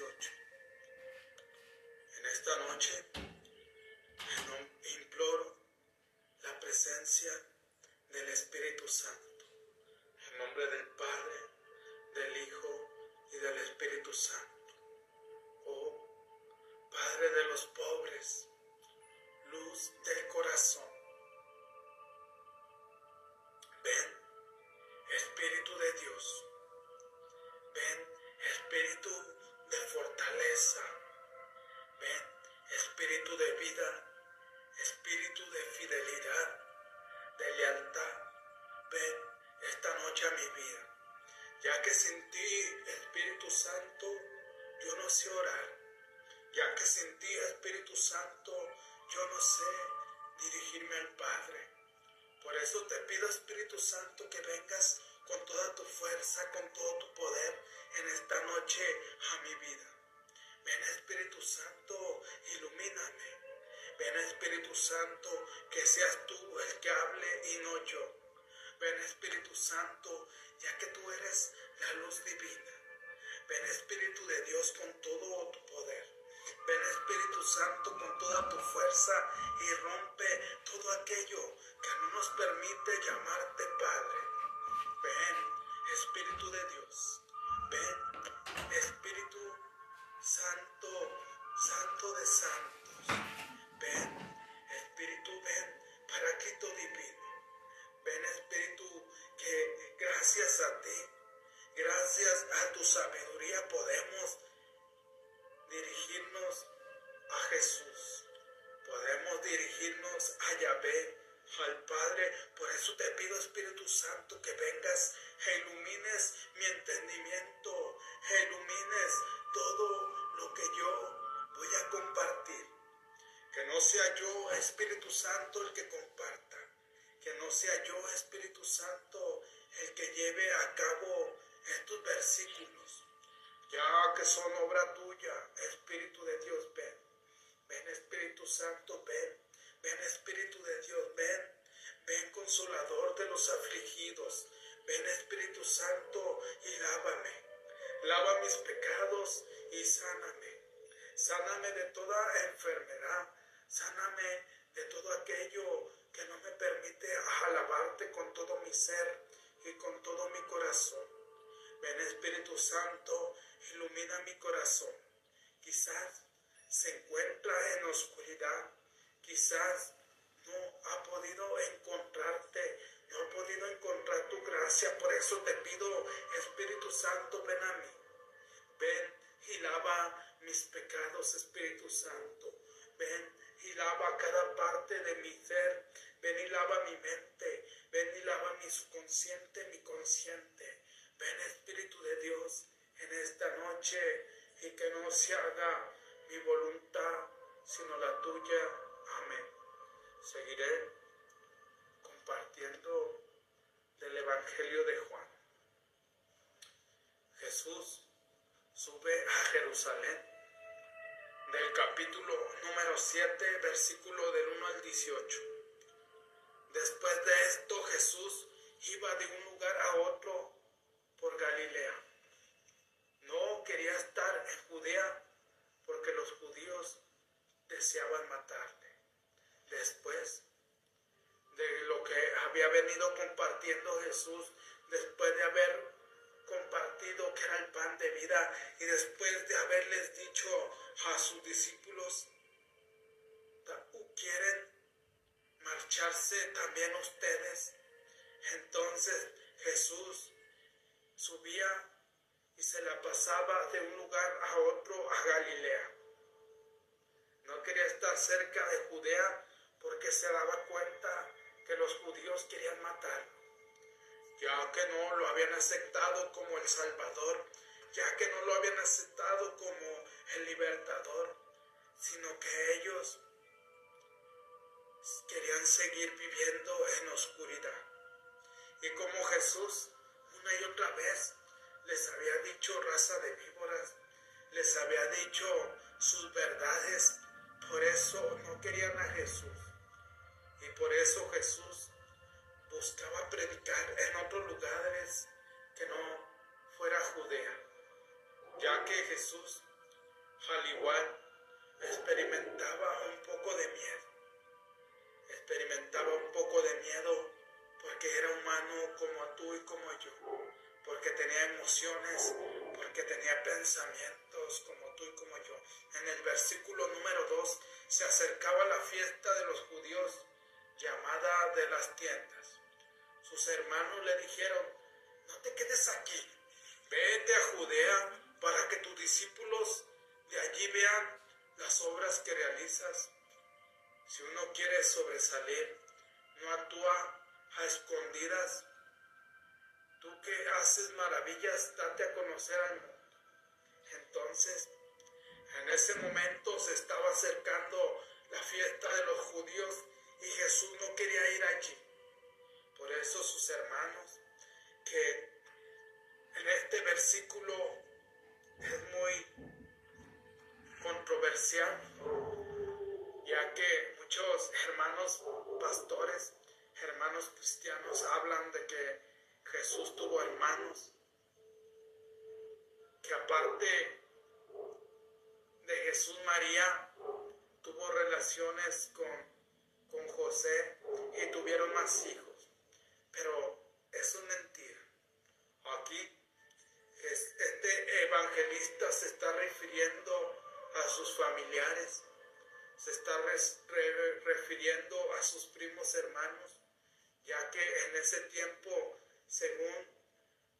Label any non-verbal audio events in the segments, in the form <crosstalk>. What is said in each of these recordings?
En esta noche Santo, que vengas con toda tu fuerza, con todo tu poder en esta noche a mi vida. Ven, Espíritu Santo, ilumíname. Ven, Espíritu Santo, que seas tú el que hable y no yo. Ven, Espíritu Santo, ya que tú eres la luz divina. Ven, Espíritu de Dios, con todo tu poder. Ven Espíritu Santo con toda tu fuerza y rompe todo aquello que no nos permite llamarte afligidos. Ven Espíritu Santo y lávame. Lava mis pecados y sáname. Sáname de toda enfermedad. Sáname de todo aquello que no me permite alabarte con todo mi ser y con todo mi corazón. Ven Espíritu Santo ilumina mi corazón. Quizás se encuentra en oscuridad, quizás no ha podido encontrarte, no ha podido encontrar tu gracia. Por eso te pido, Espíritu Santo, ven a mí. Ven y lava mis pecados, Espíritu Santo. Ven y lava cada parte de mi ser. Ven y lava mi mente. Ven y lava mi subconsciente, mi consciente. Ven Espíritu de Dios en esta noche y que no se haga mi voluntad, sino la tuya. Amén. Seguiré compartiendo del Evangelio de Juan. Jesús sube a Jerusalén del capítulo número 7, versículo del 1 al 18. Después de esto Jesús iba de un lugar a otro por Galilea no quería estar en Judea porque los judíos deseaban matarle. Después de lo que había venido compartiendo Jesús, después de haber compartido que era el pan de vida y después de haberles dicho a sus discípulos, ¿quieren marcharse también ustedes? Entonces Jesús subía y se la pasaba de un lugar a otro a Galilea. No quería estar cerca de Judea porque se daba cuenta que los judíos querían matarlo, ya que no lo habían aceptado como el Salvador, ya que no lo habían aceptado como el libertador, sino que ellos querían seguir viviendo en oscuridad. Y como Jesús una y otra vez les había dicho raza de víboras, les había dicho sus verdades, por eso no querían a Jesús. Y por eso Jesús buscaba predicar en otros lugares que no fuera Judea, ya que Jesús, al igual experimentaba un poco de miedo. Experimentaba un poco de miedo porque era humano como tú y como yo. Porque tenía emociones, porque tenía pensamientos como tú y como yo. En el versículo número 2 se acercaba la fiesta de los judíos llamada de las tiendas. Sus hermanos le dijeron, no te quedes aquí, vete a Judea para que tus discípulos de allí vean las obras que realizas. Si uno quiere sobresalir, no actúa a escondidas. Tú que haces maravillas, date a conocer al mundo. Entonces, en ese momento se estaba acercando la fiesta de los judíos y Jesús no quería ir allí. Por eso sus hermanos, que en este versículo es muy controversial, ya que muchos hermanos pastores, hermanos cristianos hablan de que Jesús tuvo hermanos, que aparte de Jesús María tuvo relaciones con, con José y tuvieron más hijos, pero eso es mentira. Aquí este evangelista se está refiriendo a sus familiares, se está refiriendo a sus primos hermanos, ya que en ese tiempo, según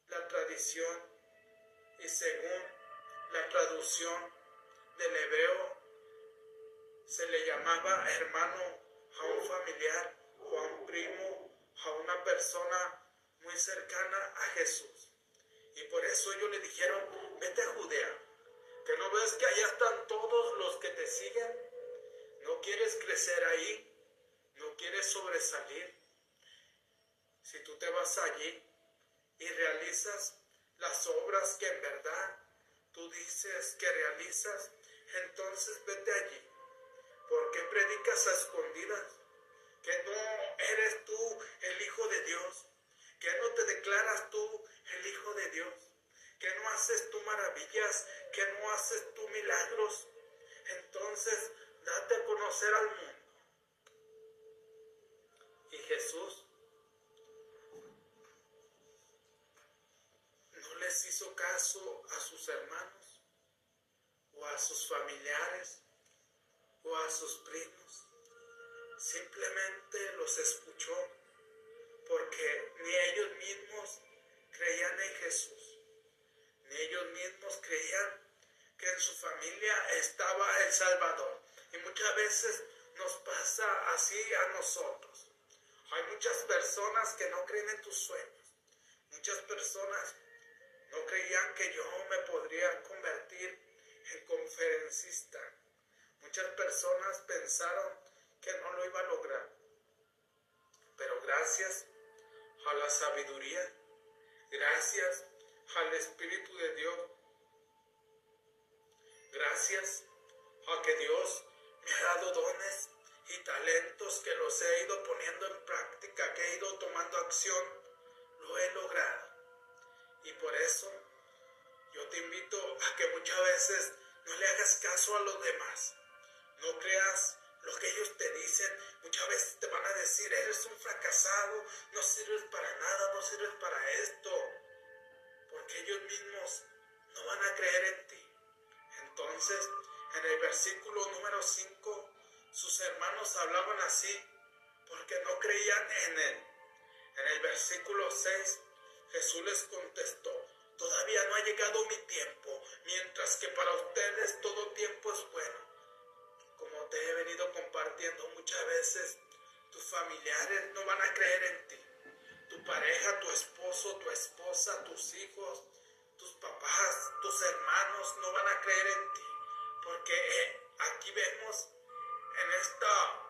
la tradición y según la traducción del hebreo, se le llamaba hermano a un familiar o a un primo, a una persona muy cercana a Jesús. Y por eso ellos le dijeron, vete a Judea, que no ves que allá están todos los que te siguen. No quieres crecer ahí, no quieres sobresalir. Si tú te vas allí y realizas las obras que en verdad tú dices que realizas, entonces vete allí. ¿Por qué predicas a escondidas? Que no eres tú el Hijo de Dios, que no te declaras tú el Hijo de Dios, que no haces tú maravillas, que no haces tú milagros, entonces date a conocer al mundo. Y Jesús no les hizo caso a sus hermanos o a sus familiares o a sus primos. Simplemente los escuchó porque ni ellos mismos creían en Jesús, ni ellos mismos creían que en su familia estaba el Salvador. Y muchas veces nos pasa así a nosotros. Hay muchas personas que no creen en tus sueños. Muchas personas no creían que yo me podría convertir en conferencista. Muchas personas pensaron que no lo iba a lograr. Pero gracias a la sabiduría Gracias al Espíritu de Dios. Gracias a que Dios me ha dado dones y talentos que los he ido poniendo en práctica, que he ido tomando acción, lo he logrado. Y por eso yo te invito a que muchas veces no le hagas caso a los demás. No creas lo que ellos te dicen. Muchas veces te van a decir, eres un fracasado, no sirves para nada, no sirves para esto. Porque ellos mismos no van a creer en ti. Entonces, en el versículo número 5, sus hermanos hablaban así porque no creían en él. En el versículo 6, Jesús les contestó, todavía no ha llegado mi tiempo, mientras que para ustedes todo tiempo es bueno te he venido compartiendo muchas veces, tus familiares no van a creer en ti. Tu pareja, tu esposo, tu esposa, tus hijos, tus papás, tus hermanos no van a creer en ti. Porque eh, aquí vemos en estos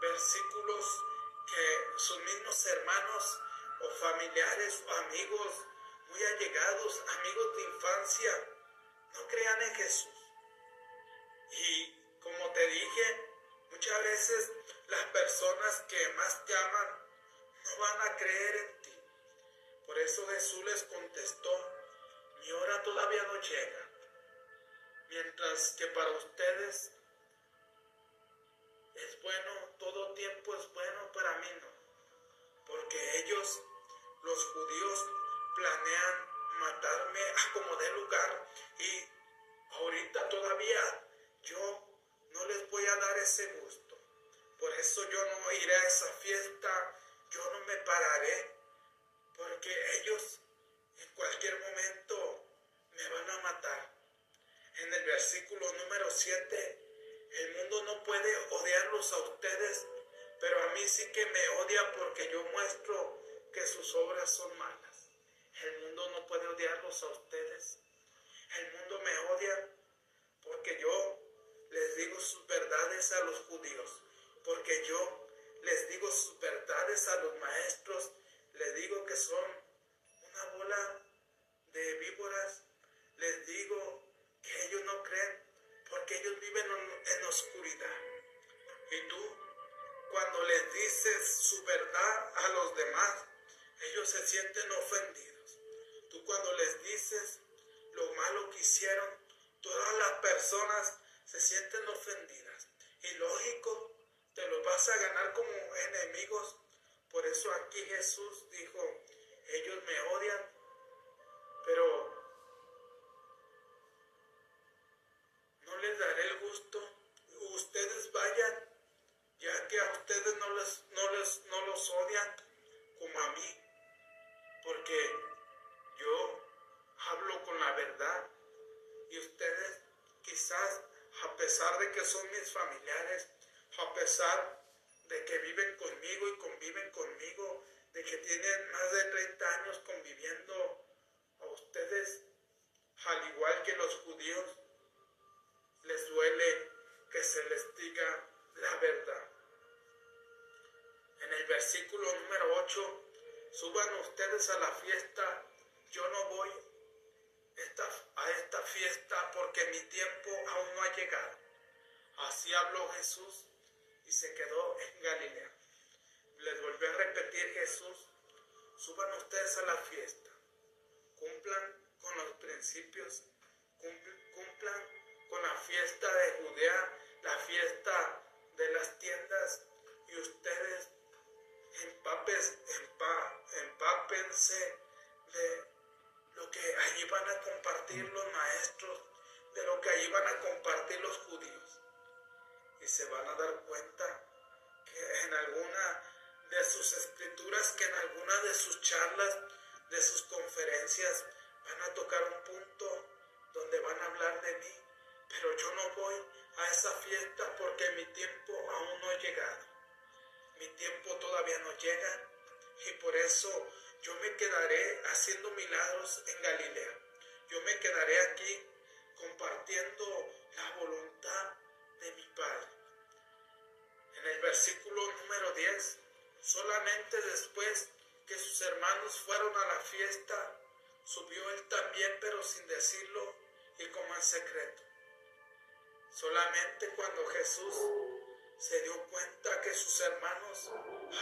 versículos que sus mismos hermanos o familiares o amigos muy allegados, amigos de infancia, no crean en Jesús. Y como te dije, muchas veces las personas que más te aman no van a creer en ti. Por eso Jesús les contestó, mi hora todavía no llega. mientras que para ustedes es bueno, todo tiempo es bueno, para mí no, porque ellos, los judíos, planean matarme a como de lugar y ahorita todavía yo no les voy a dar ese gusto. Por eso yo no iré a esa fiesta, yo no me pararé, porque ellos en cualquier momento me van a matar. En el versículo número 7, el mundo no puede odiarlos a ustedes, pero a mí sí que me odia porque yo muestro que sus obras son malas. El mundo no puede odiarlos a ustedes. El mundo me odia porque yo les digo sus verdades a los judíos,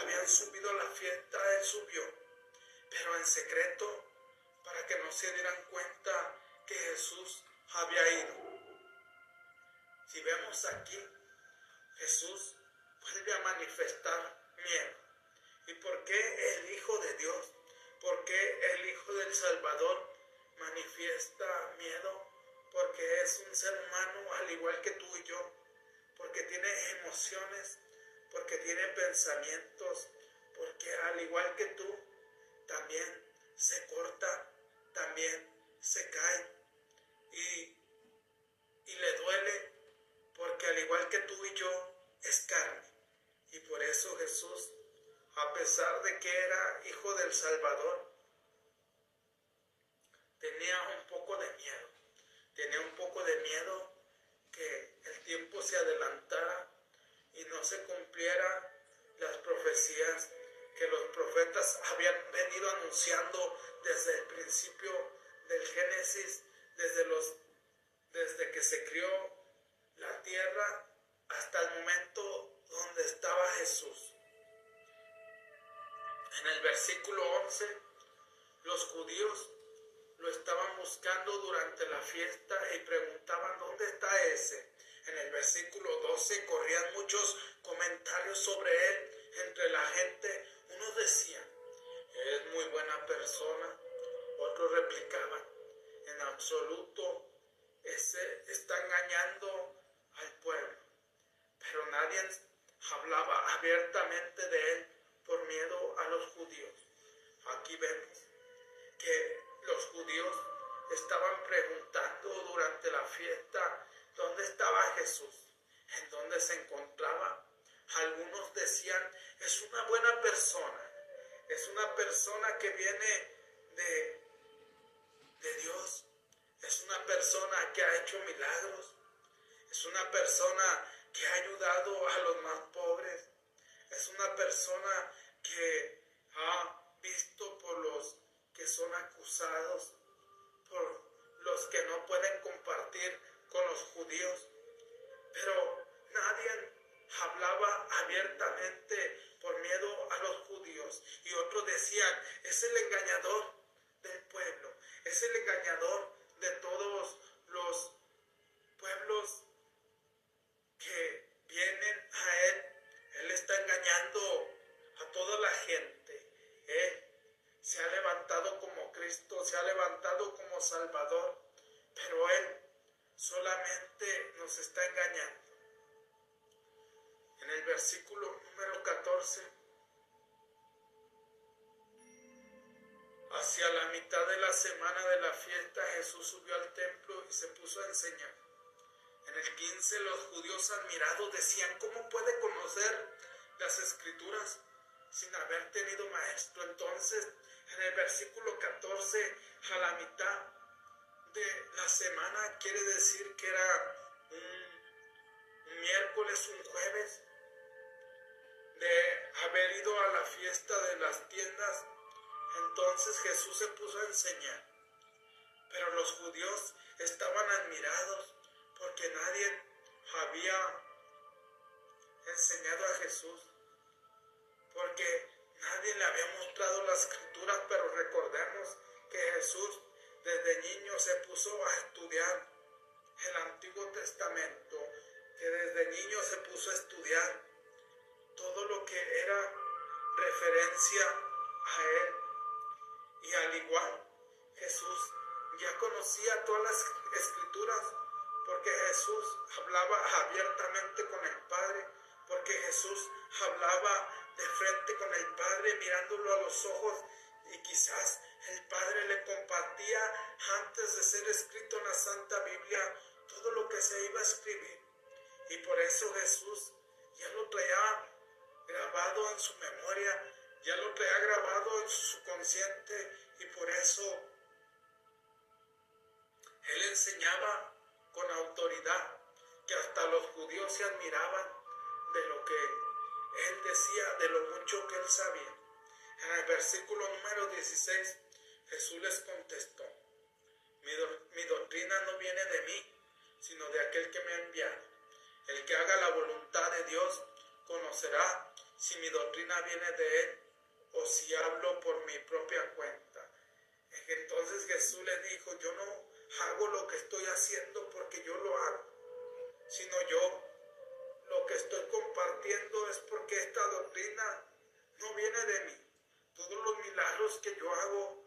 habían subido a la fiesta, él subió pero en secreto, para que no se dieran cuenta que Jesús había ido. Si vemos aquí, Jesús vuelve a manifestar miedo. ¿Y por qué el Hijo de Dios? ¿Por qué el Hijo del Salvador manifiesta miedo? Porque es un ser humano al igual que tú y yo, porque tiene emociones, porque tiene pensamientos, porque al igual que tú, también se corta, también se cae y, y le duele porque al igual que tú y yo es carne. Y por eso Jesús, a pesar de que era hijo del Salvador, tenía un poco de miedo. Tenía un poco de miedo que el tiempo se adelantara y no se cumpliera las profecías que los profetas habían venido anunciando desde el principio del Génesis, desde, los, desde que se crió la tierra hasta el momento donde estaba Jesús. En el versículo 11, los judíos lo estaban buscando durante la fiesta y preguntaban, ¿dónde está ese? En el versículo 12 corrían muchos comentarios sobre él entre la gente. Unos decían, es muy buena persona. Otros replicaban, en absoluto, ese está engañando al pueblo. Pero nadie hablaba abiertamente de él por miedo a los judíos. Aquí vemos que los judíos estaban preguntando durante la fiesta dónde estaba Jesús, en dónde se encontraba. Algunos decían, es una buena persona, es una persona que viene de, de Dios, es una persona que ha hecho milagros, es una persona que ha ayudado a los más pobres, es una persona que ha visto por los que son acusados, por los que no pueden compartir con los judíos. Pero nadie hablaba abiertamente por miedo a los judíos. Y otros decían, es el engañador del pueblo, es el engañador de todos los pueblos que vienen a Él. Él está engañando a toda la gente. Él se ha levantado como Cristo, se ha levantado como Salvador, pero Él solamente nos está engañando. En el versículo número 14, hacia la mitad de la semana de la fiesta, Jesús subió al templo y se puso a enseñar. En el 15 los judíos admirados decían, ¿cómo puede conocer las escrituras sin haber tenido maestro? Entonces, en el versículo 14, a la mitad de la semana, quiere decir que era un, miércoles, un jueves, de haber ido a la fiesta de las tiendas, entonces Jesús se puso a enseñar. Pero los judíos estaban admirados porque nadie había enseñado a Jesús, porque nadie le había mostrado las escrituras, pero recordemos que Jesús desde niño se puso a estudiar el Antiguo Testamento, que desde niño se puso a estudiar todo lo que era referencia a Él. Y al igual, Jesús ya conocía todas las escrituras porque Jesús hablaba abiertamente con el Padre, porque Jesús hablaba de frente con el Padre mirándolo a los ojos y quizás el Padre le compartía antes de ser escrito en la Santa Biblia todo lo que se iba a escribir. Y por eso Jesús ya lo traía grabado en su memoria, ya lo traía grabado en su subconsciente y por eso Él enseñaba con autoridad, que hasta los judíos se admiraban de lo que él decía, de lo mucho que él sabía. En el versículo número 16, Jesús les contestó, mi, mi doctrina no viene de mí, sino de aquel que me ha enviado. El que haga la voluntad de Dios conocerá si mi doctrina viene de él o si hablo por mi propia cuenta. Entonces Jesús le dijo, yo no hago lo que estoy haciendo porque yo lo hago, sino yo lo que estoy compartiendo es porque esta doctrina no viene de mí. Todos los milagros que yo hago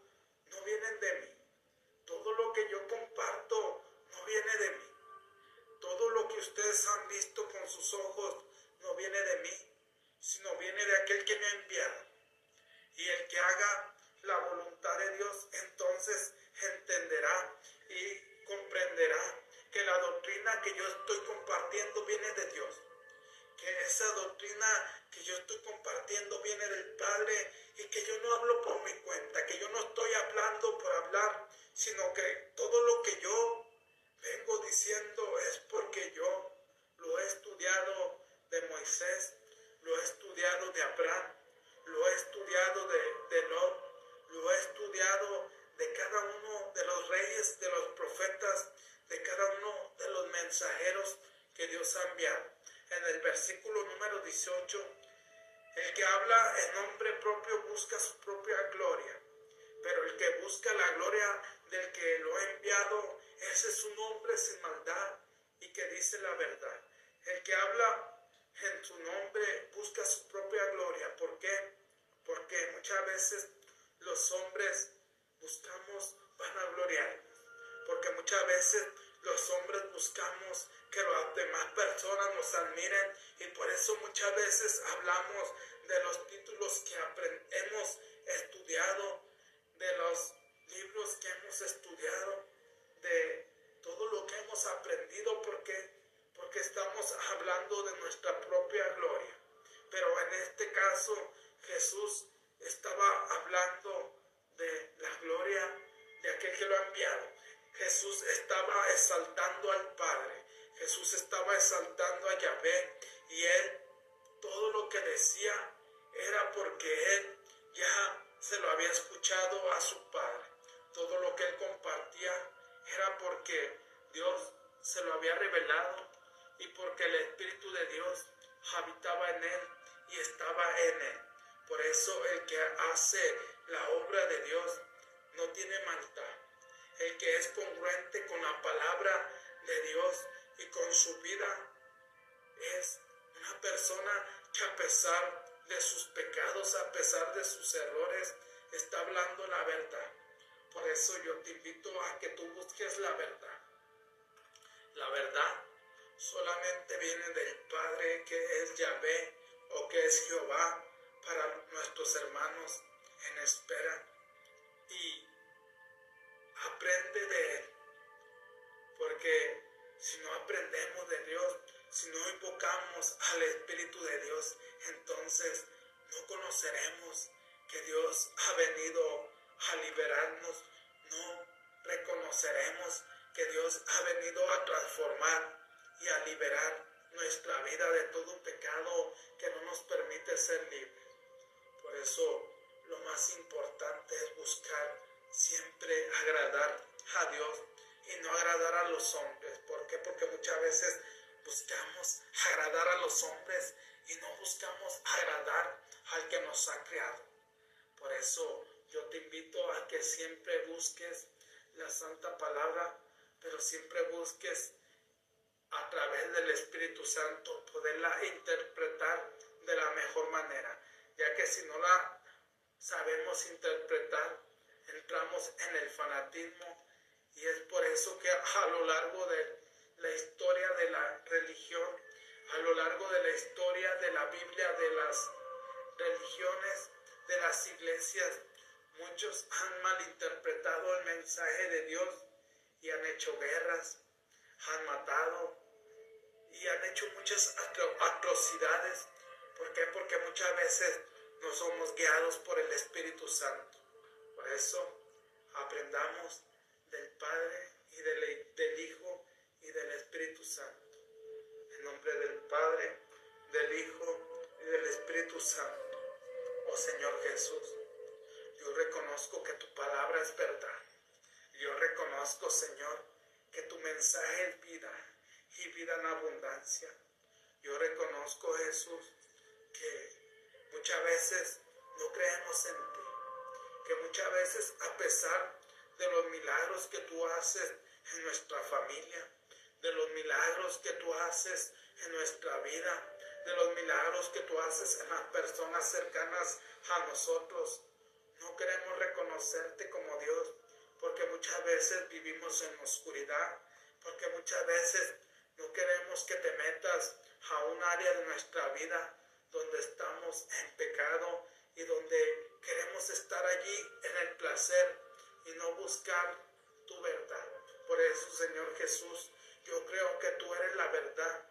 no vienen de mí. Todo lo que yo comparto no viene de mí. Todo lo que ustedes han visto con sus ojos no viene de mí, sino viene de aquel que me ha enviado. Y el que haga no reconoceremos que Dios ha venido a transformar y a liberar nuestra vida de todo pecado que no nos permite ser libres. Por eso lo más importante es buscar siempre agradar a Dios y no agradar a los hombres. ¿Por qué? Porque muchas veces buscamos agradar a los hombres y no buscamos agradar al que nos ha creado. Por eso yo te invito a que siempre busques la santa palabra, pero siempre busques a través del Espíritu Santo poderla interpretar de la mejor manera, ya que si no la sabemos interpretar, entramos en el fanatismo. Y es por eso que a lo largo de la historia de la religión, a lo largo de la historia de la Biblia, de las religiones, de las iglesias, muchos han malinterpretado el mensaje de Dios y han hecho guerras, han matado y han hecho muchas atrocidades. ¿Por qué? Porque muchas veces no somos guiados por el Espíritu Santo. Por eso aprendamos del Padre y del, del Hijo y del Espíritu Santo. En nombre del Padre, del Hijo y del Espíritu Santo. Oh Señor Jesús, yo reconozco que tu palabra es verdad. Yo reconozco, Señor, que tu mensaje es vida y vida en abundancia. Yo reconozco, Jesús, que muchas veces no creemos en ti, que muchas veces a pesar de los milagros que tú haces en nuestra familia, de los milagros que tú haces en nuestra vida, de los milagros que tú haces en las personas cercanas a nosotros. No queremos reconocerte como Dios, porque muchas veces vivimos en oscuridad, porque muchas veces no queremos que te metas a un área de nuestra vida donde estamos en pecado y donde queremos estar allí en el placer y no buscar tu verdad. Por eso, Señor Jesús, yo creo que tú eres la verdad.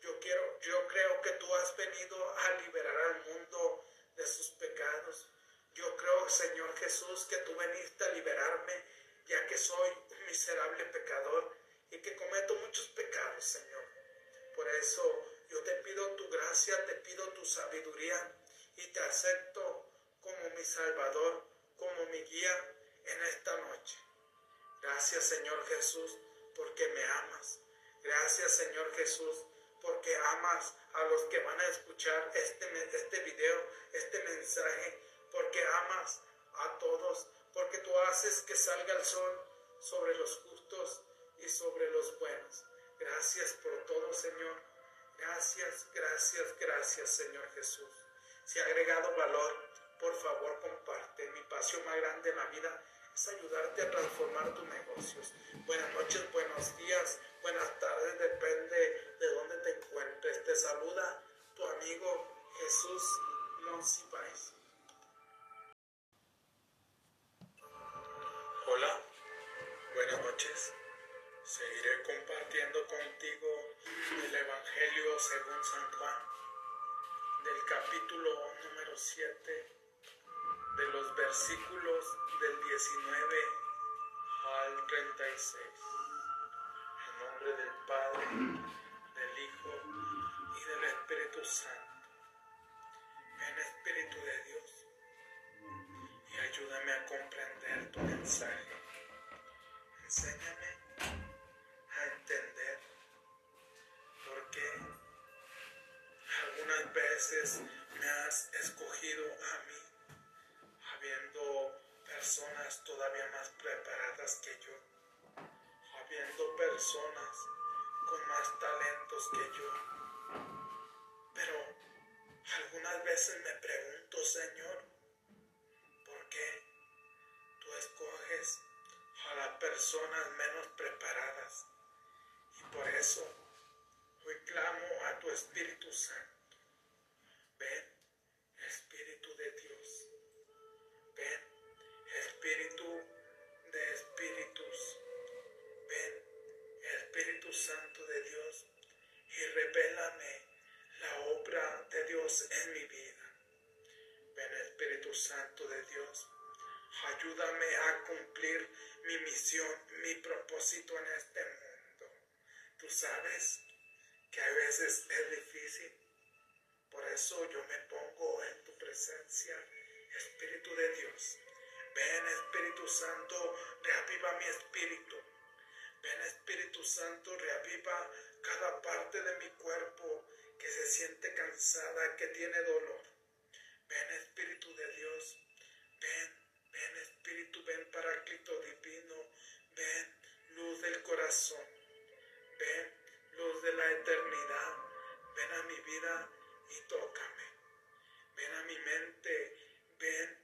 Yo quiero, yo creo que tú has venido a liberar al mundo de sus pecados. Yo creo, Señor Jesús, que tú veniste a liberarme ya que soy un miserable pecador y que cometo muchos pecados, Señor. Por eso yo te pido tu gracia, te pido tu sabiduría y te acepto como mi Salvador, como mi guía en esta noche. Gracias, Señor Jesús, porque me amas. Gracias, Señor Jesús, porque amas a los que van a escuchar este, este video, este mensaje, porque amas a todos porque tú haces que salga el sol sobre los justos y sobre los buenos. Gracias por todo, Señor. Gracias, gracias, gracias, Señor Jesús. Si ha agregado valor, por favor comparte. Mi pasión más grande en la vida es ayudarte a transformar tus negocios. Buenas noches, buenos días, buenas tardes, depende de dónde te encuentres. Te saluda tu amigo Jesús Monsiváis. Hola, buenas noches. Seguiré compartiendo contigo el Evangelio según San Juan, del capítulo número 7, de los versículos del 19 al 36. En nombre del Padre, del Hijo y del Espíritu Santo. Ven Espíritu de Dios y ayúdame a comprender tu mensaje. Enséñame a entender por qué algunas veces me has escogido a mí, habiendo personas todavía más preparadas que yo, habiendo personas con más talentos que yo. Pero algunas veces me pregunto, Señor, ¿por qué escoges a las personas menos preparadas? Y por eso hoy clamo a tu Espíritu Santo. Ven, Espíritu de Dios. Ven, Espíritu de Espíritus. Ven, Espíritu Santo de Dios, y revélame la obra de Dios en mi vida. Ven, Espíritu Santo de Dios, ayúdame a cumplir mi misión, mi propósito en este mundo. Tú sabes que a veces es difícil. Por eso yo me pongo en tu presencia, Espíritu de Dios. Ven Espíritu Santo, reaviva mi espíritu. Ven Espíritu Santo, reaviva cada parte de mi cuerpo que se siente cansada, que tiene dolor. Ven Espíritu de Dios, ven, ven Espíritu, ven Paráclito Divino, ven luz del corazón, ven luz de la eternidad, ven a mi vida y tócame. Ven a mi mente, ven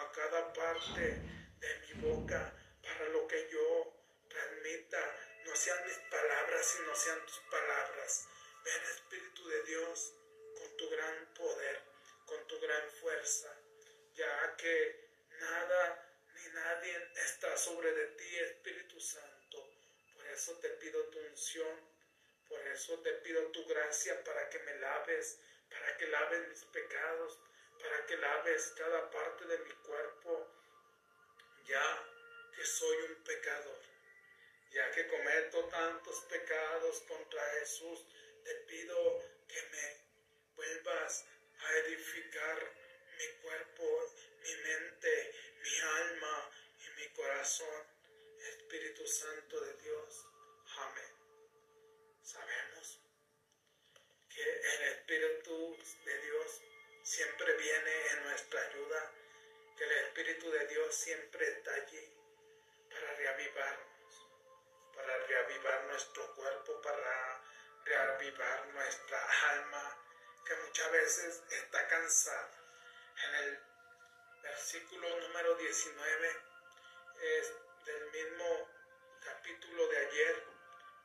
a cada parte de mi boca para lo que yo transmita, no sean mis palabras, sino sean tus palabras. Ven Espíritu de Dios con tu gran poder, con tu gran fuerza, ya que nada ni nadie está sobre de ti, Espíritu Santo. Por eso te pido tu unción, por eso te pido tu gracia para que me laves, para que laves mis pecados, para que laves cada parte de mi cuerpo, ya que soy un pecador, ya que cometo tantos pecados contra Jesús, te pido que me vuelvas a edificar mi cuerpo, mi mente, mi alma y mi corazón. Espíritu Santo de Dios. Amén. Sabemos que el Espíritu de Dios siempre viene en nuestra ayuda, que el Espíritu de Dios siempre está allí para reavivarnos, para reavivar nuestro cuerpo, para reavivar nuestra alma, que muchas veces está cansada. En el versículo número 19 es del mismo capítulo de ayer,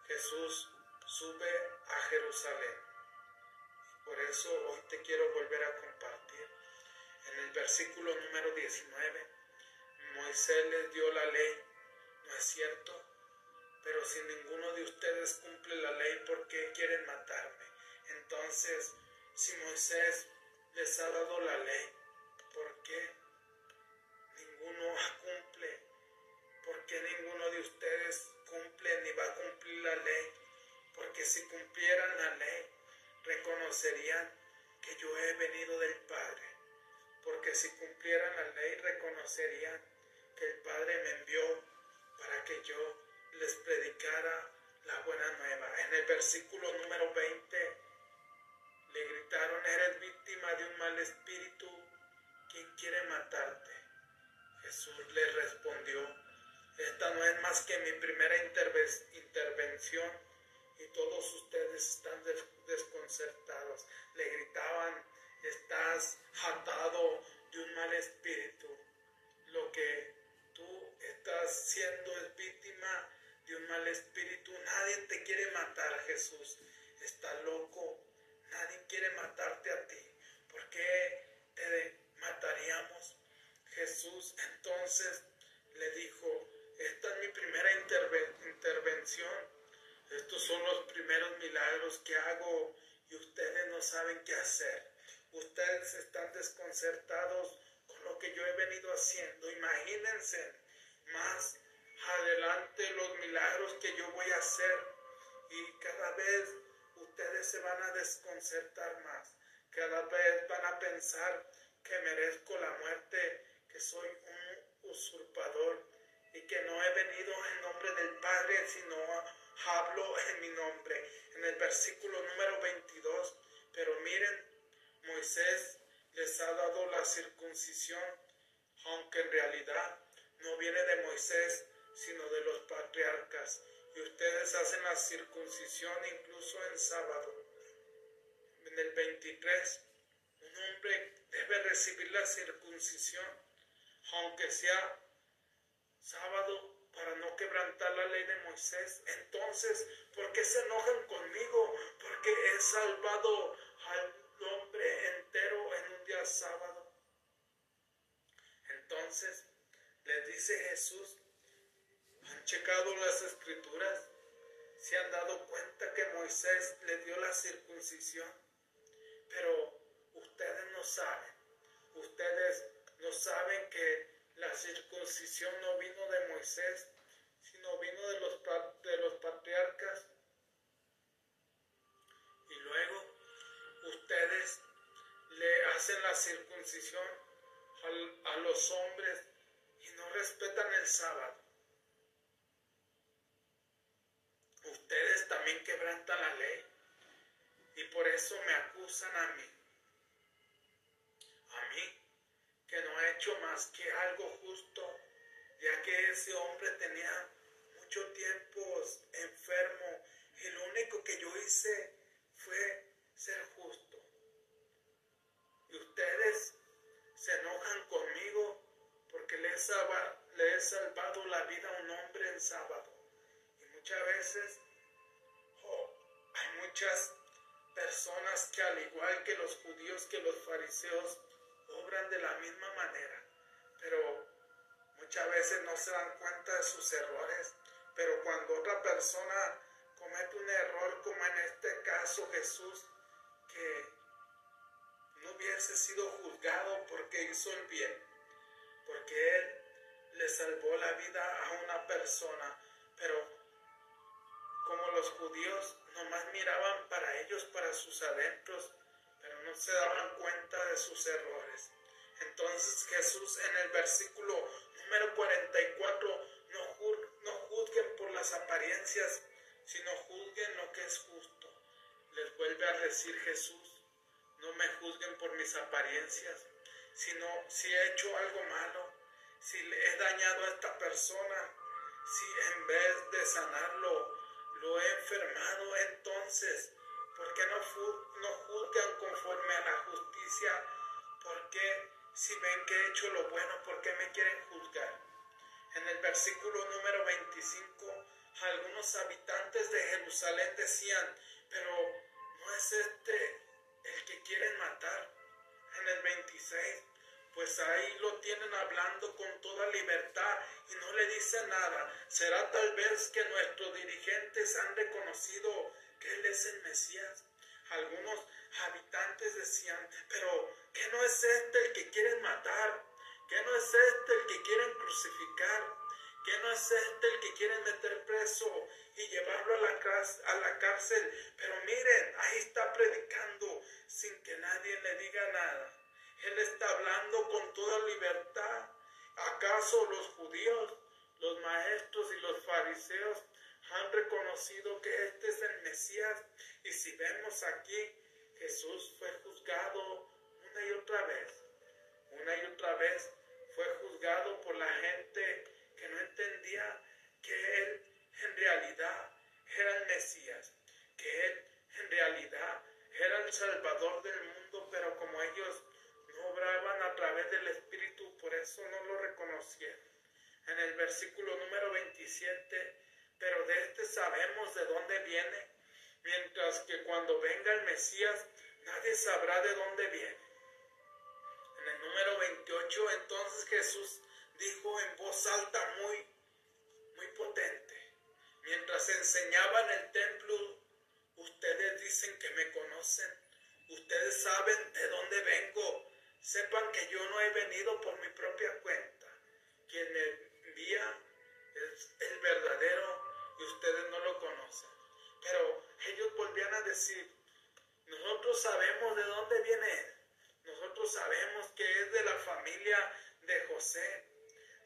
Jesús sube a Jerusalén. Por eso hoy te quiero volver a compartir. En el versículo número 19, Moisés les dio la ley, ¿no es cierto? Pero si ninguno de ustedes cumple la ley, ¿por qué quieren matarme? Entonces, si Moisés les ha dado la ley, ¿por qué la cumple? ¿Por qué ninguno de ustedes cumple ni va a cumplir la ley? Porque si cumplieran la ley, reconocerían que yo he venido del Padre, porque si cumplieran la ley reconocerían que el Padre me envió para que yo les predicara la buena nueva. En el versículo número 20 le gritaron, eres víctima de un mal espíritu, ¿quién quiere matarte? Jesús le respondió, esta no es más que mi primera intervención y todos ustedes están desconcertados. Le gritaban, estás atado de un mal espíritu. Lo que tú estás siendo es víctima de un mal espíritu. Nadie te quiere matar, Jesús. Está loco. Nadie quiere matarte a ti. ¿Por qué te mataríamos? Jesús entonces le dijo, esta es mi primera intervención. Estos son los primeros milagros que hago y ustedes no saben qué hacer. Ustedes están desconcertados con lo que yo he venido haciendo. Imagínense más adelante los milagros que yo voy a hacer y cada vez ustedes se van a desconcertar más. Cada vez van a pensar que merezco la muerte, que soy un usurpador y que no he venido en nombre del Padre, sino hablo en mi nombre. En el versículo número 22, pero miren, Moisés les ha dado la circuncisión, aunque en realidad no viene de Moisés, sino de los patriarcas. Y ustedes hacen la circuncisión incluso en sábado. En el 23, un hombre debe recibir la circuncisión, aunque sea sábado, para no quebrantar la ley de Moisés. Entonces, ¿por qué se enojan conmigo? Porque he salvado al hombre entero en un día sábado. Entonces, les dice Jesús, han checado las escrituras, se han dado cuenta que Moisés le dio la circuncisión, pero ustedes no saben, ustedes no saben que la circuncisión no vino de Moisés, sino vino de los, de los patriarcas. Y luego ustedes le hacen la circuncisión a los hombres y no respetan el sábado. Ustedes también quebrantan la ley y por eso me acusan a mí. A mí que no he hecho más que algo justo, ya que ese hombre tenía mucho tiempo enfermo y lo único que yo hice fue ser justo. Y ustedes se enojan conmigo porque le he, salvado, la vida a un hombre en sábado. Y muchas veces hay muchas personas que al igual que los judíos, que los fariseos, obran de la misma manera, pero muchas veces no se dan cuenta de sus errores. Pero cuando otra persona comete un error, como en este caso Jesús, que no hubiese sido juzgado porque hizo el bien, porque Él le salvó la vida a una persona, pero como los judíos nomás miraban para ellos, para sus adentros, pero no se daban cuenta de sus errores. Entonces Jesús en el versículo número 44, no, no juzguen por las apariencias, sino juzguen lo que es justo. Les vuelve a decir Jesús, no me juzguen por mis apariencias, sino si he hecho algo malo, si he dañado a esta persona, si en vez de sanarlo lo he enfermado, entonces ¿Por qué no, no juzgan conforme a la justicia? ¿Por qué si ven que he hecho lo bueno, por qué me quieren juzgar? En el versículo número 25, algunos habitantes de Jerusalén decían, pero no es este el que quieren matar. En el 26, pues ahí lo tienen hablando con toda libertad y no le dicen nada. ¿Será tal vez que nuestros dirigentes han reconocido que Él es el Mesías. Algunos habitantes decían, pero ¿qué no es este el que quieren matar? ¿Qué no es este el que quieren crucificar? ¿Qué no es este el que quieren meter preso y llevarlo a la, a la cárcel? Pero miren, ahí está predicando sin que nadie le diga nada. Él está hablando con toda libertad. ¿Acaso los judíos, los maestros y los fariseos han reconocido que este es el Mesías. Y si vemos aquí, Jesús fue juzgado una y otra vez. Una y otra vez fue juzgado por la gente que no entendía que Él en realidad era el Mesías, que Él en realidad era el Salvador del mundo, pero como ellos no obraban a través del Espíritu, por eso no lo reconocieron. En el versículo número 27, pero de este sabemos de dónde viene, mientras que cuando venga el Mesías, nadie sabrá de dónde viene. Número 28, entonces Jesús dijo en voz alta muy, muy potente, mientras enseñaba en el templo, ustedes dicen que me conocen, ustedes saben de dónde vengo, sepan que yo no he venido por mi propia cuenta, quien me envía es el verdadero y ustedes no lo conocen. Pero ellos volvían a decir, nosotros sabemos de dónde viene él, nosotros sabemos que es de la familia de José,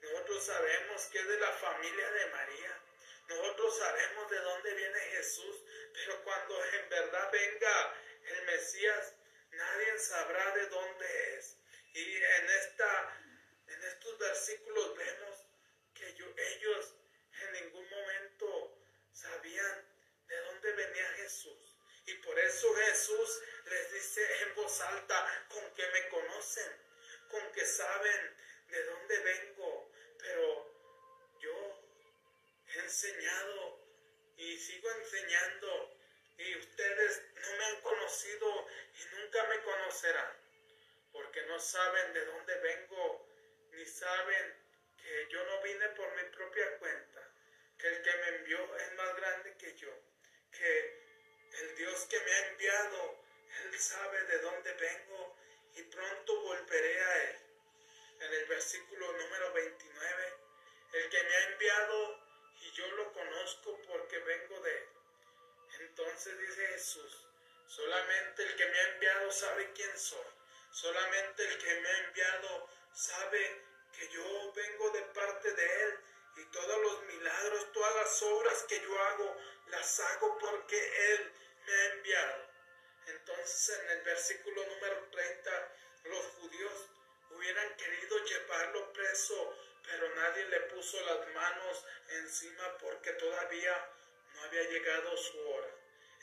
nosotros sabemos que es de la familia de María. Nosotros sabemos de dónde viene Jesús, pero cuando en verdad venga el Mesías, nadie sabrá de dónde es. Y en, esta, en estos versículos vemos que ellos en ningún momento sabían de dónde venía Jesús. Y por eso Jesús les dice en voz alta, con que me conocen, con que saben de dónde vengo, pero yo he enseñado y sigo enseñando y ustedes no me han conocido y nunca me conocerán, porque no saben de dónde vengo, ni saben que yo no vine por mi propia cuenta, que el que me envió es más grande que yo, que el Dios que me ha enviado, Él sabe de dónde vengo y pronto volveré a Él en el versículo número 29, el que me ha enviado y yo lo conozco porque vengo de él. Entonces dice Jesús, solamente el que me ha enviado sabe quién soy, solamente el que me ha enviado sabe que yo vengo de parte de él y todos los milagros, todas las obras que yo hago, las hago porque él me ha enviado. Entonces en el versículo número 30, los judíos hubieran querido llevarlo preso, pero nadie le puso las manos encima porque todavía no había llegado su hora.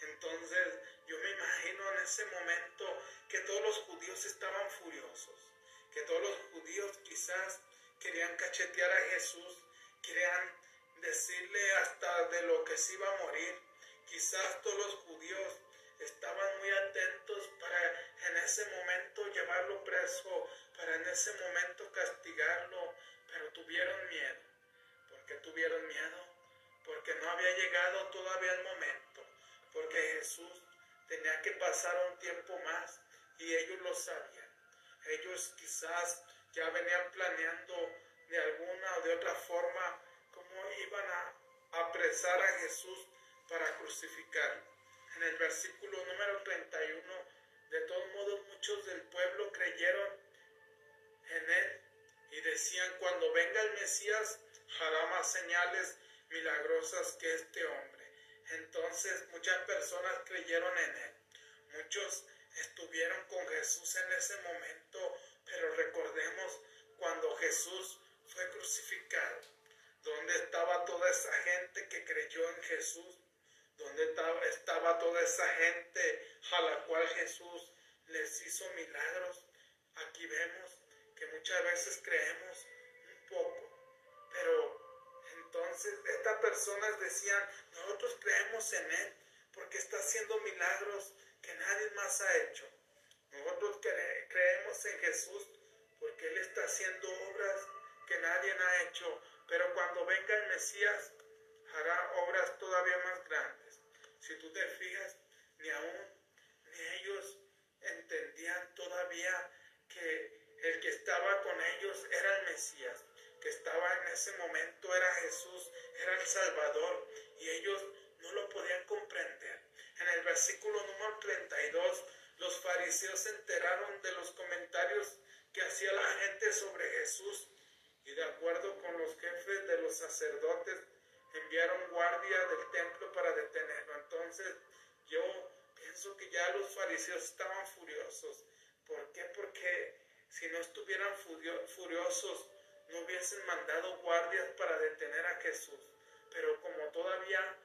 Entonces yo me imagino en ese momento que todos los judíos estaban furiosos, que todos los judíos quizás querían cachetear a Jesús, querían decirle hasta de lo que se iba a morir. Quizás todos los judíos estaban muy atentos para en ese momento llevarlo preso, para en ese momento castigarlo, pero tuvieron miedo. ¿Por qué tuvieron miedo? Porque no había llegado todavía el momento, porque Jesús tenía que pasar un tiempo más y ellos lo sabían. Ellos quizás ya venían planeando de alguna o de otra forma cómo iban a apresar a Jesús para crucificarlo. En el versículo número 31, de todos modos muchos del pueblo creyeron en él y decían, cuando venga el Mesías, hará más señales milagrosas que este hombre. Entonces muchas personas creyeron en él. Muchos estuvieron con Jesús en ese momento, pero recordemos cuando Jesús fue crucificado, donde estaba toda esa gente que creyó en Jesús, donde estaba, toda esa gente a la cual Jesús les hizo milagros. Aquí vemos que muchas veces creemos un poco, pero entonces estas personas decían, nosotros creemos en Él porque está haciendo milagros que nadie más ha hecho. Nosotros creemos en Jesús porque Él está haciendo obras que nadie ha hecho, pero cuando venga el Mesías hará obras todavía más grandes. Si tú te fijas, ni aún ni ellos entendían todavía que el que estaba con ellos era el Mesías, que estaba en ese momento era Jesús, era el Salvador, y ellos no lo podían comprender. En el versículo número 32, los fariseos se enteraron de los comentarios que hacía la gente sobre Jesús y de acuerdo con los jefes de los sacerdotes enviaron guardia del templo para detenerlo. Entonces yo pienso que ya los fariseos estaban furiosos. ¿Por qué? Porque si no estuvieran furiosos, no hubiesen mandado guardias para detener a Jesús. Pero como todavía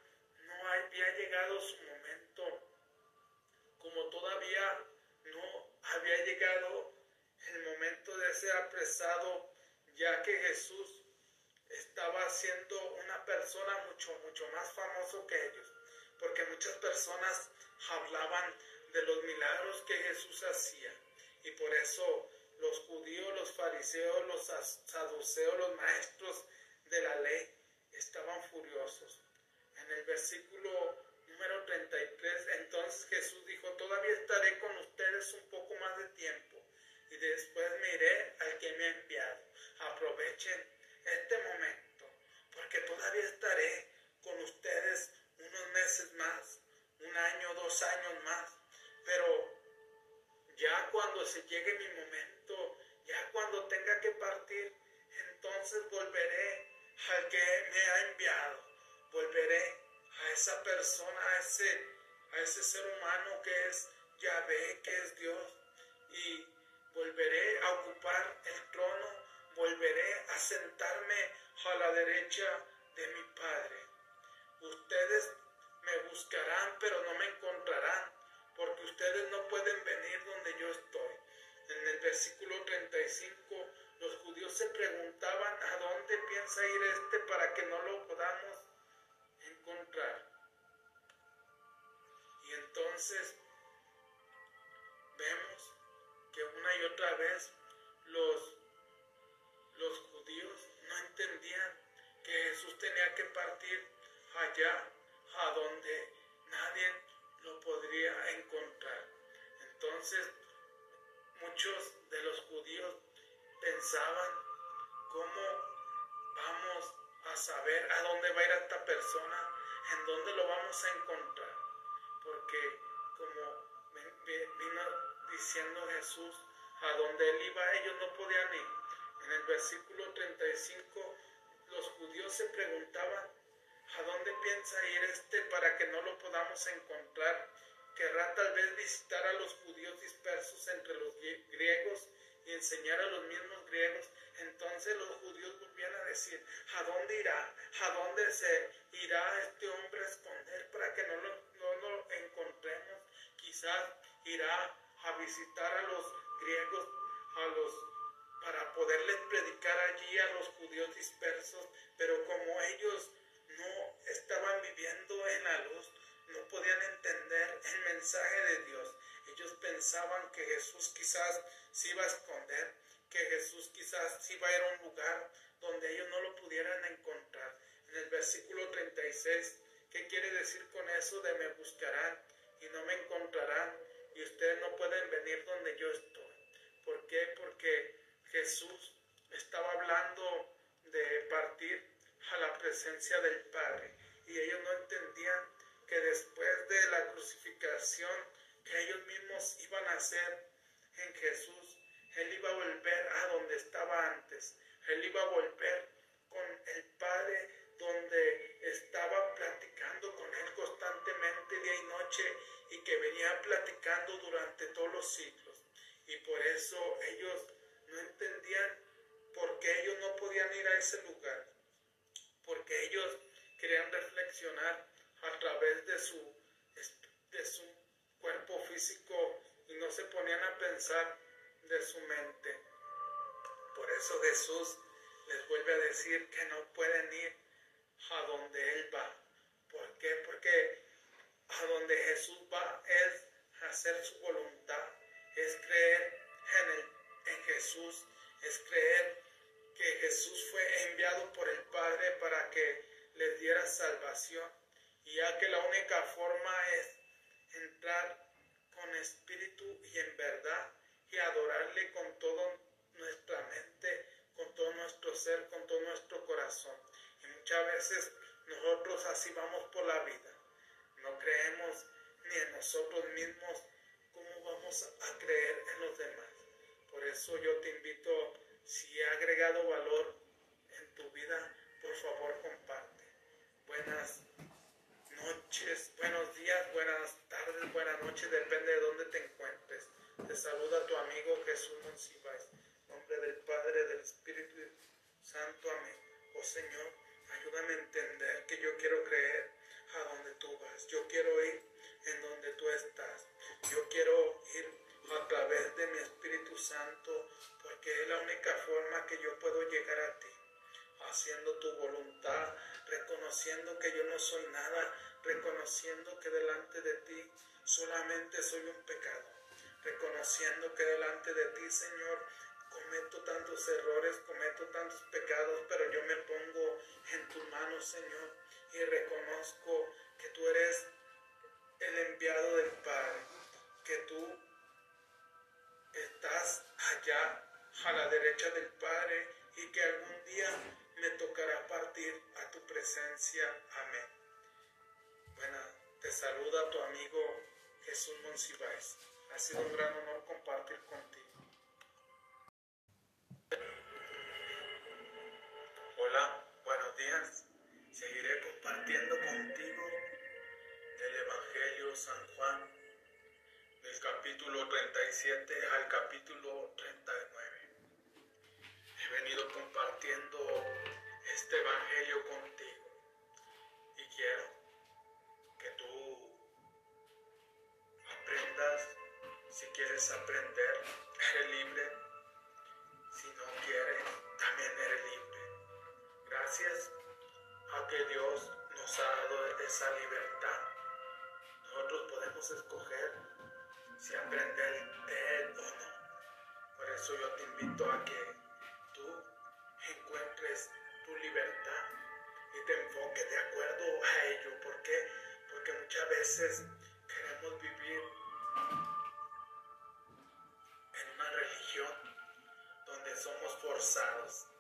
no había llegado su momento, como todavía no había llegado el momento de ser apresado, ya que Jesús estaba siendo una persona mucho, mucho más famoso que ellos, porque muchas personas hablaban de los milagros que Jesús hacía y por eso los judíos, los fariseos, los saduceos, los maestros de la ley estaban furiosos. En el versículo número 33, entonces Jesús dijo, todavía estaré con ustedes un poco más de tiempo y después me iré al que me ha enviado. Aprovechen este momento, porque todavía estaré con ustedes unos meses más, un año, dos años más, pero ya cuando se llegue mi momento, ya cuando tenga que partir, entonces volveré al que me ha enviado, volveré a esa persona, a ese, a ese ser humano que es Yahvé, que es Dios, y volveré a ocupar el trono, volveré a sentarme a la derecha de mi Padre. Ustedes me buscarán, pero no me encontrarán porque ustedes no pueden venir donde yo estoy. En el versículo 35, los judíos se preguntaban a dónde piensa ir este para que no lo podamos encontrar. Y entonces vemos que una y otra vez los, los judíos no entendían que Jesús tenía que partir allá a donde nadie lo podría encontrar. Entonces, muchos de los judíos pensaban, ¿cómo vamos a saber a dónde va a ir esta persona? ¿En dónde lo vamos a encontrar? Porque como vino diciendo Jesús, a donde él iba ellos no podían ir. En el versículo 35 los judíos se preguntaban, ¿A dónde piensa ir este para que no lo podamos encontrar? Querrá tal vez visitar a los judíos dispersos entre los griegos y enseñar a los mismos griegos. Entonces los judíos volvían a decir, ¿a dónde irá? ¿A dónde se irá este hombre a esconder para que no lo, no lo encontremos? Quizás irá a visitar a los griegos, a los para poderles predicar allí a los judíos dispersos, pero como ellos no estaban viviendo en la luz, no podían entender el mensaje de Dios. Ellos pensaban que Jesús quizás se iba a esconder, que Jesús quizás se iba a ir a un lugar donde ellos no lo pudieran encontrar. En el versículo 36, ¿qué quiere decir con eso de me buscarán y no me encontrarán y ustedes no pueden venir donde yo estoy? ¿Por qué? Porque Jesús estaba hablando de partir a la presencia del Padre. Y ellos no entendían que después de la crucificación que ellos mismos iban a hacer en Jesús, Él iba a volver a donde estaba antes. Él iba a volver con el Padre donde estaba platicando con Él constantemente día y noche y que venía platicando durante todos los siglos. Y por eso ellos no entendían por qué ellos no podían ir a ese lugar porque ellos querían reflexionar a través de su, de su cuerpo físico y no se ponían a pensar de su mente. Por eso Jesús les vuelve a decir que no pueden ir a donde Él va. ¿Por qué? Porque a donde Jesús va es hacer su voluntad, es creer en, el, en Jesús, es creer que Jesús fue enviado por el Padre para que les diera salvación, y ya que la única forma es entrar con espíritu y en verdad y adorarle con toda nuestra mente, con todo nuestro ser, con todo nuestro corazón. Y muchas veces nosotros así vamos por la vida. No creemos ni en nosotros mismos, ¿cómo vamos a creer en los demás? Por eso yo te invito si ha agregado valor en tu vida, por favor comparte. Buenas noches, buenos días, buenas tardes, buenas noches, depende de dónde te encuentres. Te saluda tu amigo Jesús Monsiváis, nombre del Padre, del Espíritu Santo, amén. Oh Señor, ayúdame a entender que yo quiero creer a donde tú vas. Yo quiero ir en donde tú estás. Yo quiero ir a través de mi Espíritu Santo porque es la única forma que yo puedo llegar a ti. Haciendo tu voluntad, reconociendo que yo no soy nada, reconociendo que delante de ti solamente soy un pecado, reconociendo que delante de ti, Señor, cometo tantos errores, cometo tantos pecados, pero yo me pongo en tus manos, Señor, y reconozco que tú eres el enviado del Padre, que tú estás allá a la derecha del Padre y que algún día me tocará partir a tu presencia. Amén. Bueno, te saluda tu amigo Jesús Monsiváis. Ha sido un gran honor compartir contigo. Hola, buenos días. Seguiré compartiendo contigo el Evangelio San Juan, capítulo 37 al capítulo 39. He venido compartiendo este Evangelio contigo y quiero que tú aprendas, si quieres aprender, eres libre, si no quieres, también eres libre. Gracias a que Dios nos ha dado esa libertad, nosotros podemos escoger si aprender de Él o no. Por eso yo te invito a que tú encuentres tu libertad y te enfoques de acuerdo a ello. ¿Por qué? Porque muchas veces queremos vivir en una religión donde somos forzados.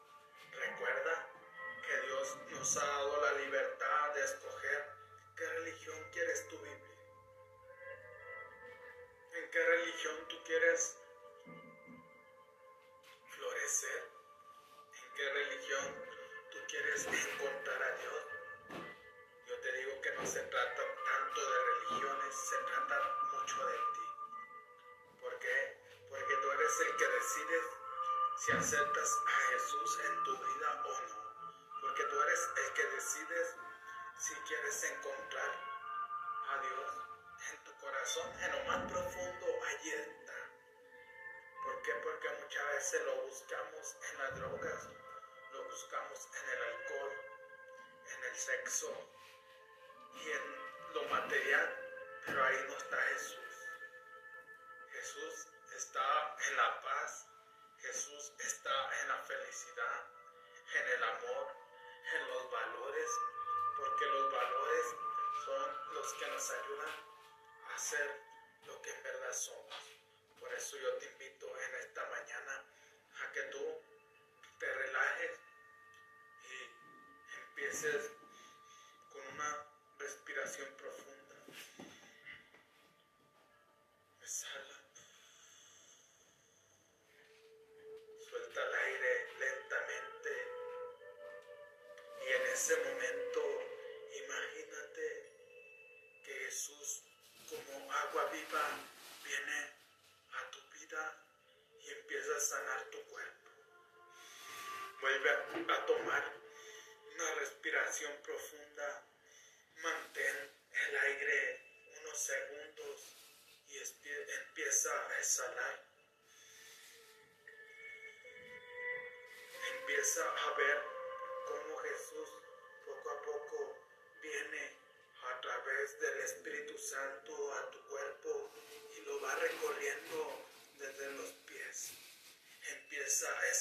Y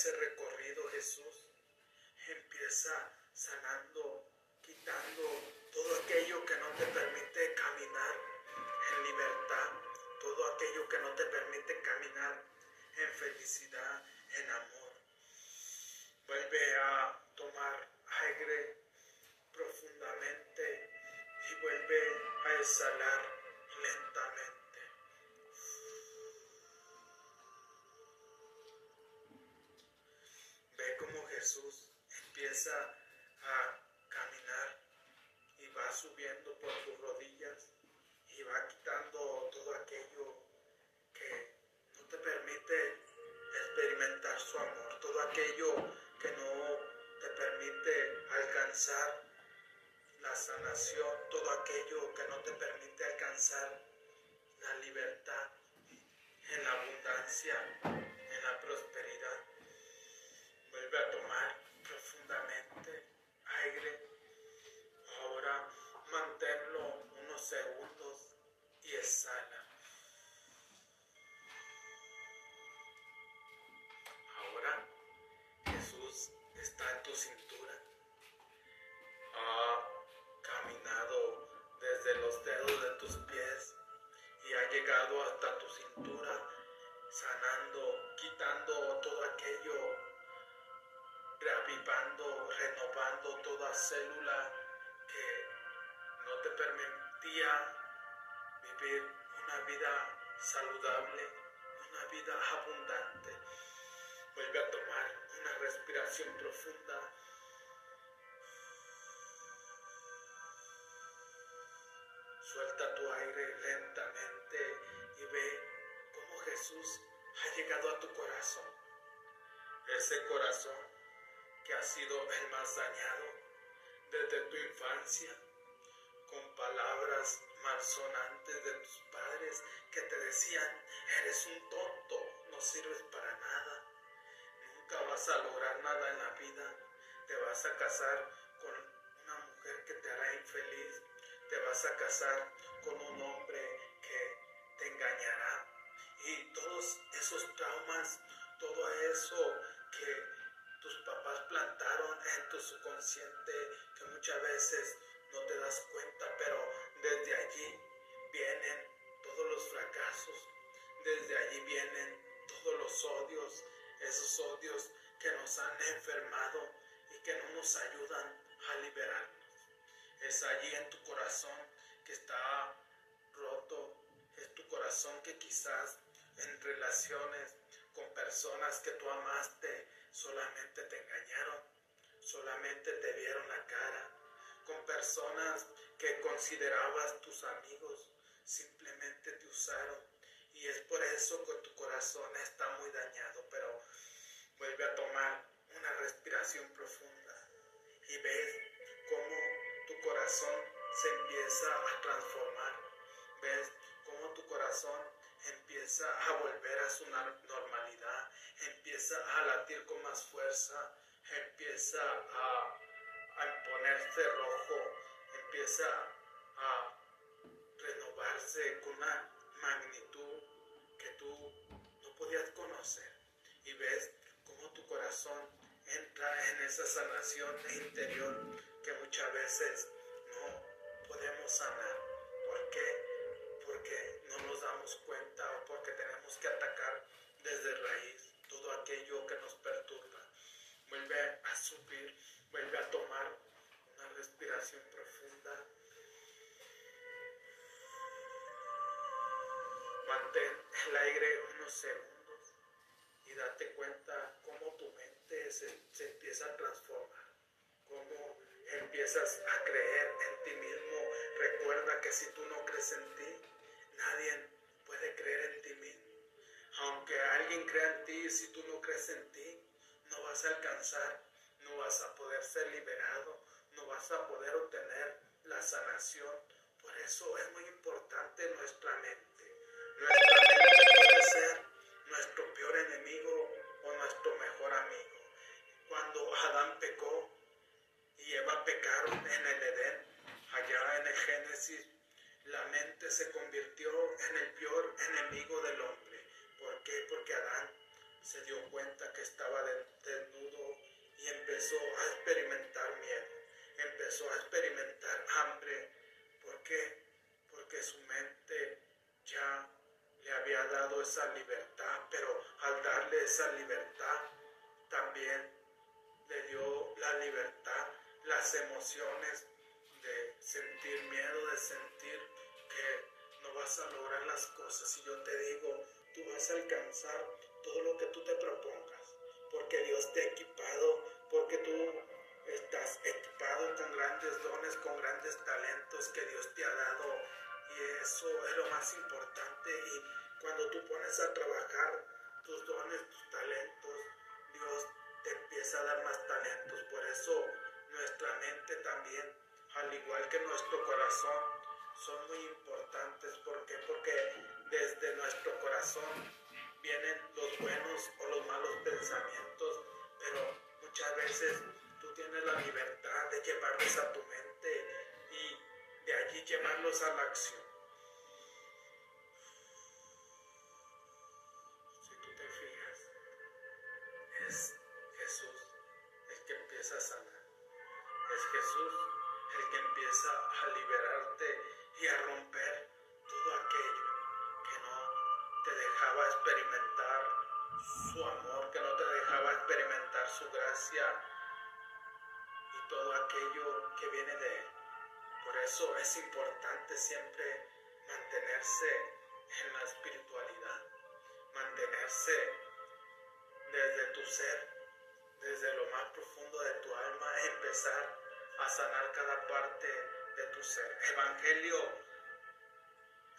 Empieza ese a caminar y va subiendo por tus rodillas y va quitando todo aquello que no te permite experimentar su amor, todo aquello que no alcanzar la sanación, todo aquello que no te permite alcanzar la libertad en la abundancia, en la prosperidad. Exhala. Ahora Jesús está en tu cintura. Ha caminado desde los dedos de tus pies y ha llegado hasta tu cintura, sanando, quitando todo aquello, reavivando, renovando toda célula que no te permitía una vida saludable, una vida abundante. Vuelve a tomar una respiración profunda. Suelta tu aire lentamente y ve cómo Jesús ha llegado a tu corazón. Ese corazón que ha sido el más dañado desde tu infancia, palabras malsonantes de tus padres que te decían, eres un tonto, no sirves para nada, nunca vas a lograr nada en la vida, te vas a casar con una mujer que te hará infeliz, te vas a casar con un hombre que te engañará. Y todos esos traumas, todo eso que tus papás plantaron en tu subconsciente, que muchas veces no te das cuenta, pero desde allí vienen todos los fracasos, desde allí vienen todos los odios, esos odios que nos han enfermado y que no nos ayudan a liberarnos. Es allí en tu corazón que está roto, es tu corazón que quizás en relaciones con personas que tú amaste solamente te engañaron, solamente te vieron la cara, con personas que considerabas tus amigos, simplemente te usaron. Y es por eso que tu corazón está muy dañado, pero vuelve a tomar una respiración profunda y ves cómo tu corazón se empieza a transformar. Ves cómo tu corazón empieza a volver a su normalidad, empieza a latir con más fuerza, empieza a, a ponerse rojo, empieza a renovarse con una magnitud que tú no podías conocer. Y ves cómo tu corazón entra en esa sanación interior que muchas veces no podemos sanar. ¿Por qué? Porque no nos damos cuenta o porque tenemos que atacar desde raíz todo aquello que nos perturba. Vuelve a subir, vuelve a tomar una respiración profunda. Mantén el aire unos segundos y date cuenta cómo tu mente se, se empieza a transformar, cómo empiezas a creer en ti mismo. Recuerda que si tú no crees en ti, nadie puede creer en ti mismo. Aunque alguien crea en ti, si tú no crees en ti, no vas a alcanzar, no vas a poder ser liberado, no vas a poder obtener la sanación. Por eso es muy importante nuestra mente. Nuestra mente puede ser nuestro peor enemigo o nuestro mejor amigo. Cuando Adán pecó y Eva pecaron en el Edén, allá en el Génesis, la mente se convirtió en el peor enemigo del hombre. ¿Por qué? Porque Adán se dio cuenta que estaba desnudo y empezó a experimentar miedo, empezó a experimentar hambre. ¿Por qué? Porque su mente ya le había dado esa libertad, pero al darle esa libertad también le dio la libertad, las emociones de sentir miedo, de sentir que no vas a lograr las cosas. Y yo te digo, tú vas a alcanzar todo lo que tú te propongas, porque Dios te ha equipado, porque tú estás equipado con grandes dones, con grandes talentos que Dios te ha dado. Y eso es lo más importante. Y cuando tú pones a trabajar tus dones, tus talentos, Dios te empieza a dar más talentos. Por eso nuestra mente también, al igual que nuestro corazón, son muy importantes. ¿Por qué? Porque desde nuestro corazón vienen los buenos o los malos pensamientos, pero muchas veces tú tienes la libertad de llevarlos a tu mente y de allí llevarlos a la acción. Cada parte de tu ser. Evangelio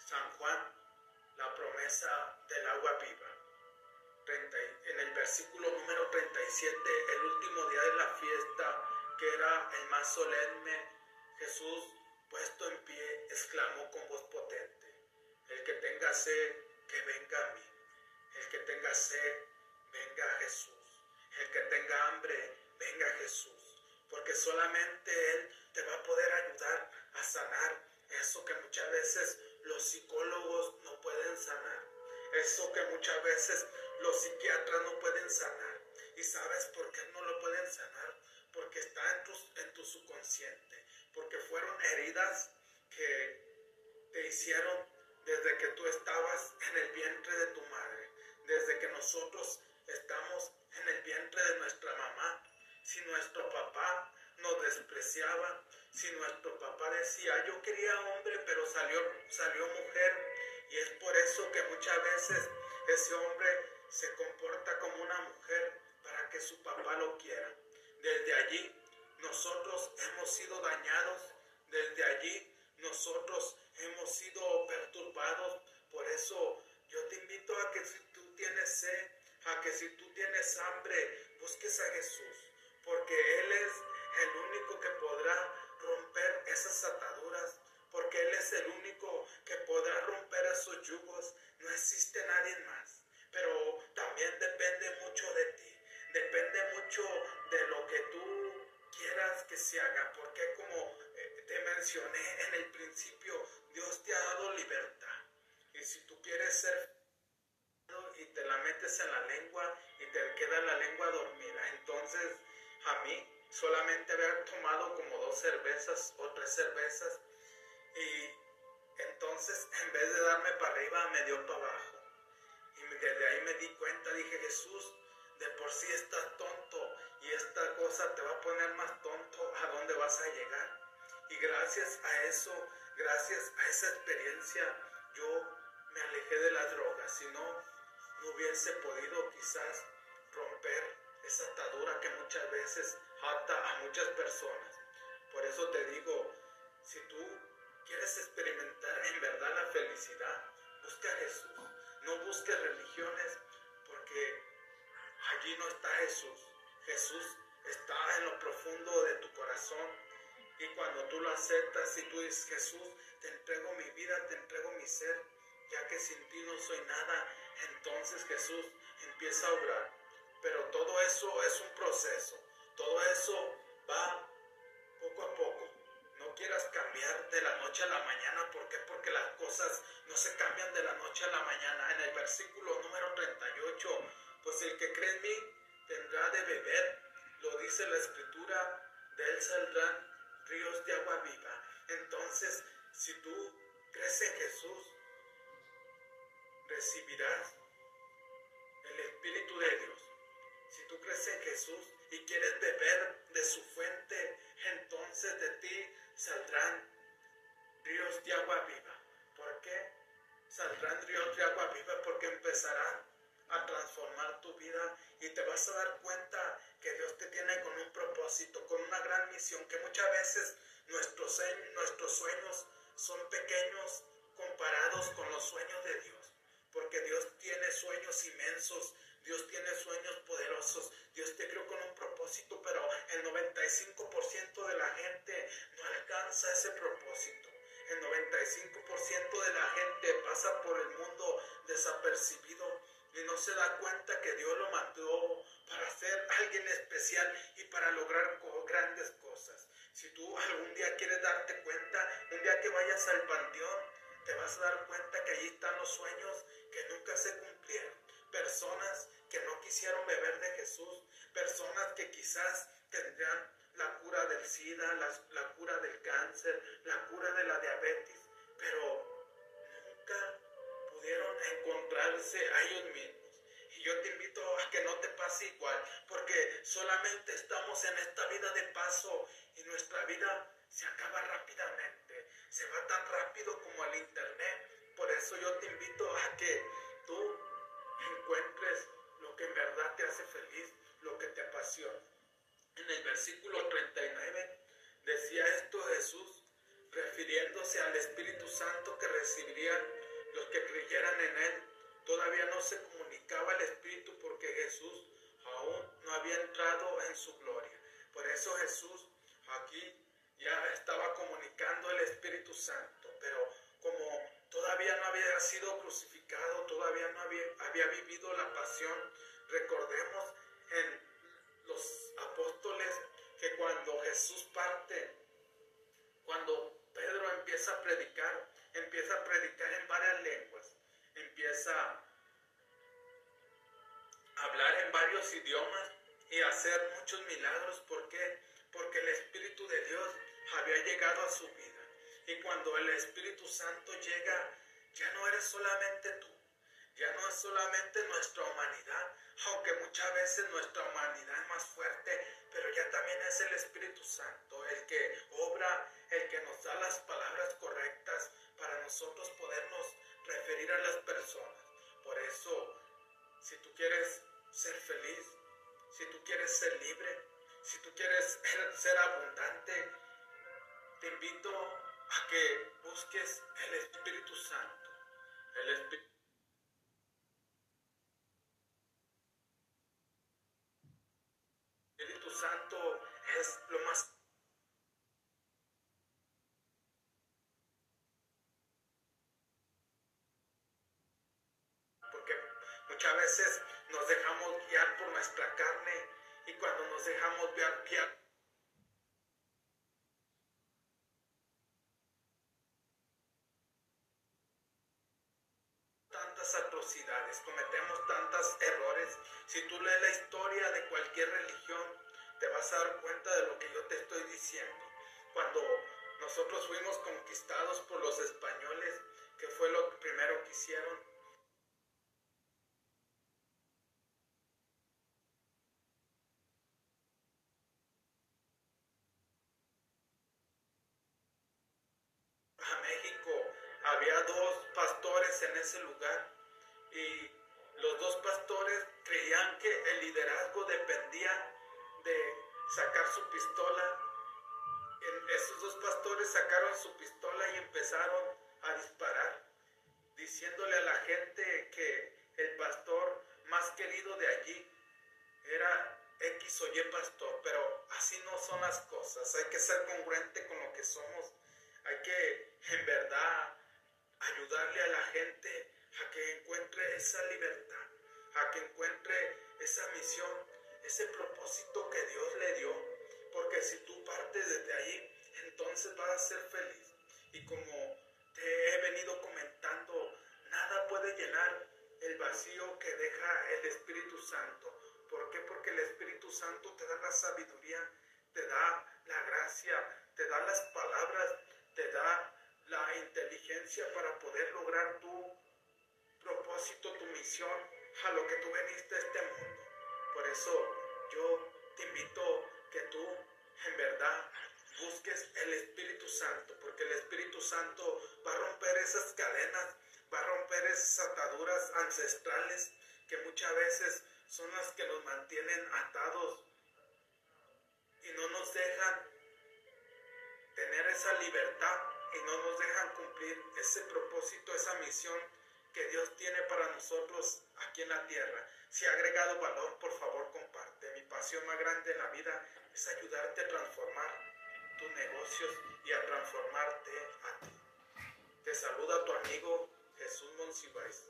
San Juan, la promesa del agua viva. en el versículo número 37, el último día de la fiesta, que era el más solemne, Jesús Puesto en pie, exclamó con voz potente, el que tenga sed, que venga a mí. El que tenga sed, venga a Jesús. El que tenga hambre, venga a Jesús. Porque solamente Él te va a poder ayudar a sanar eso que muchas veces los psicólogos no pueden sanar. Eso que muchas veces los psiquiatras no pueden sanar. ¿Y sabes por qué no lo pueden sanar? Porque está en tu, en tu subconsciente porque fueron heridas que te hicieron desde que tú estabas en el vientre de tu madre, desde que nosotros estamos en el vientre de nuestra mamá. Si nuestro papá nos despreciaba, si nuestro papá decía, yo quería hombre, pero salió, salió mujer, y es por eso que muchas veces ese hombre se comporta como una mujer para que su papá lo quiera. Desde allí nosotros hemos sido dañados desde allí, nosotros hemos sido perturbados. Por eso yo te invito a que si tú tienes sed, a que si tú tienes hambre, busques a Jesús, porque Él es el único que podrá romper esas ataduras, porque Él es el único que podrá romper esos yugos. No existe nadie más, pero también depende mucho de ti, depende mucho de lo que tú quieras que se haga, porque como eh, te mencioné en el principio, Dios te ha dado libertad. Y si tú quieres ser y te la metes en la lengua y te queda la lengua dormida, entonces a mí solamente haber tomado como dos cervezas o tres cervezas y entonces <laughs> en vez de darme para arriba me dio para abajo. Y desde ahí me di cuenta, dije Jesús, de por sí estás tonto y esta cosa te va a poner más tonto a dónde vas a llegar. Y gracias a eso, gracias a esa experiencia, yo me alejé de las drogas. Si no, no hubiese podido quizás romper esa atadura que muchas veces ata a muchas personas. Por eso te digo, si tú quieres experimentar en verdad la felicidad, busca a Jesús. No busques religiones porque allí no está Jesús. Jesús está en lo profundo de tu corazón. Y cuando tú lo aceptas y tú dices, Jesús, te entrego mi vida, te entrego mi ser, ya que sin ti no soy nada, entonces Jesús empieza a obrar. Pero todo eso es un proceso, todo eso va poco a poco. No quieras cambiar de la noche a la mañana, ¿por qué? Porque las cosas no se cambian de la noche a la mañana. En el versículo número 38, pues el que cree en mí, tendrá de beber, lo dice la escritura, de él saldrán ríos de agua viva. Entonces, si tú crees en Jesús, recibirás el Espíritu de Dios. Si tú crees en Jesús y quieres beber de su fuente, entonces de ti saldrán ríos de agua viva. ¿Por qué? Saldrán ríos de agua viva porque empezarán a transformar tu vida y te vas a dar cuenta que Dios te tiene con un propósito, con una gran misión, que muchas veces nuestros, nuestros sueños son pequeños comparados con los sueños de Dios, porque Dios tiene sueños inmensos, Dios tiene sueños poderosos. Dios te creó con un propósito, pero el 95% de la gente no alcanza ese propósito. El 95% de la gente pasa por el mundo desapercibido y no se da cuenta que Dios lo mandó para ser alguien especial y para lograr grandes cosas. Si tú algún día quieres darte cuenta, un día que vayas al panteón, te vas a dar cuenta que allí están los sueños que nunca se cumplieron. Personas que no quisieron beber de Jesús, personas que quizás tendrían la cura del SIDA, la, cura del cáncer, la cura de la diabetes, pero nunca pudieron encontrarse a ellos mismos. Y yo te invito a que no te pase igual, porque solamente estamos en esta vida de paso y nuestra vida se acaba rápidamente, se va tan rápido como el internet. Por eso yo te invito a que tú encuentres lo que en verdad te hace feliz, lo que te apasiona. En el versículo 39 decía esto Jesús, refiriéndose al Espíritu Santo que recibirían los que creyeran en Él. Todavía no se comunicaba el Espíritu porque Jesús aún no había entrado en su gloria. Por eso Jesús aquí ya estaba comunicando el Espíritu Santo, pero como todavía no había sido crucificado, todavía no había, había vivido la pasión, recordemos en los apóstoles que cuando Jesús parte, cuando Pedro empieza a predicar, empieza a predicar en varias lenguas, empieza a hablar en varios idiomas y hacer muchos milagros. ¿Por qué? Porque el Espíritu de Dios había llegado a su vida. Y cuando el Espíritu Santo llega, ya no eres solamente tú, ya no es solamente nuestra humanidad, aunque muchas veces nuestra humanidad es más fuerte, pero ya también es el Espíritu Santo el que obra, el que nos da las palabras correctas para nosotros podernos referir a las personas. Por eso, si tú quieres ser feliz, si tú quieres ser libre, si tú quieres <laughs> ser abundante, te invito a que busques el Espíritu Santo. El Espíritu Santo es lo más porque muchas veces nos dejamos guiar por nuestra carne y cuando nos dejamos guiar, guiar tantas atrocidades, cometemos tantos errores. Si tú lees la historia de cualquier religión, te vas a dar cuenta de lo que yo te estoy diciendo. Cuando nosotros fuimos conquistados por los españoles, que fue lo primero que hicieron, ese lugar y los dos pastores creían que el liderazgo dependía sacar su pistola. esos dos pastores sacaron su pistola y empezaron a disparar, diciéndole a la gente que el pastor más querido de allí era X o Y pastor, pero así no son las cosas. Hay que ser congruente con lo que somos. Hay que en verdad ayudarle a la gente a que encuentre esa libertad, a que encuentre esa misión ese propósito que Dios le dio, porque si tú partes desde ahí, entonces vas a ser feliz. Y como te he venido comentando, nada puede llenar el vacío que deja el Espíritu Santo. ¿Por qué? Porque el Espíritu Santo te da la sabiduría, te da la gracia, te da las palabras, te da la inteligencia para poder lograr tu propósito, tu misión, a lo que tú veniste a este mundo. Por eso yo te invito que tú en verdad busques el Espíritu Santo, porque el Espíritu Santo va a romper esas cadenas, va a romper esas ataduras ancestrales que muchas veces son las que nos mantienen atados y no nos dejan tener esa libertad y no nos dejan cumplir ese propósito, esa misión que Dios tiene para nosotros aquí en la tierra. Si ha agregado valor, por favor comparte. Mi pasión más grande en la vida es ayudarte a transformar tus negocios y a transformarte a ti. Te saluda tu amigo Jesús Monsiváis.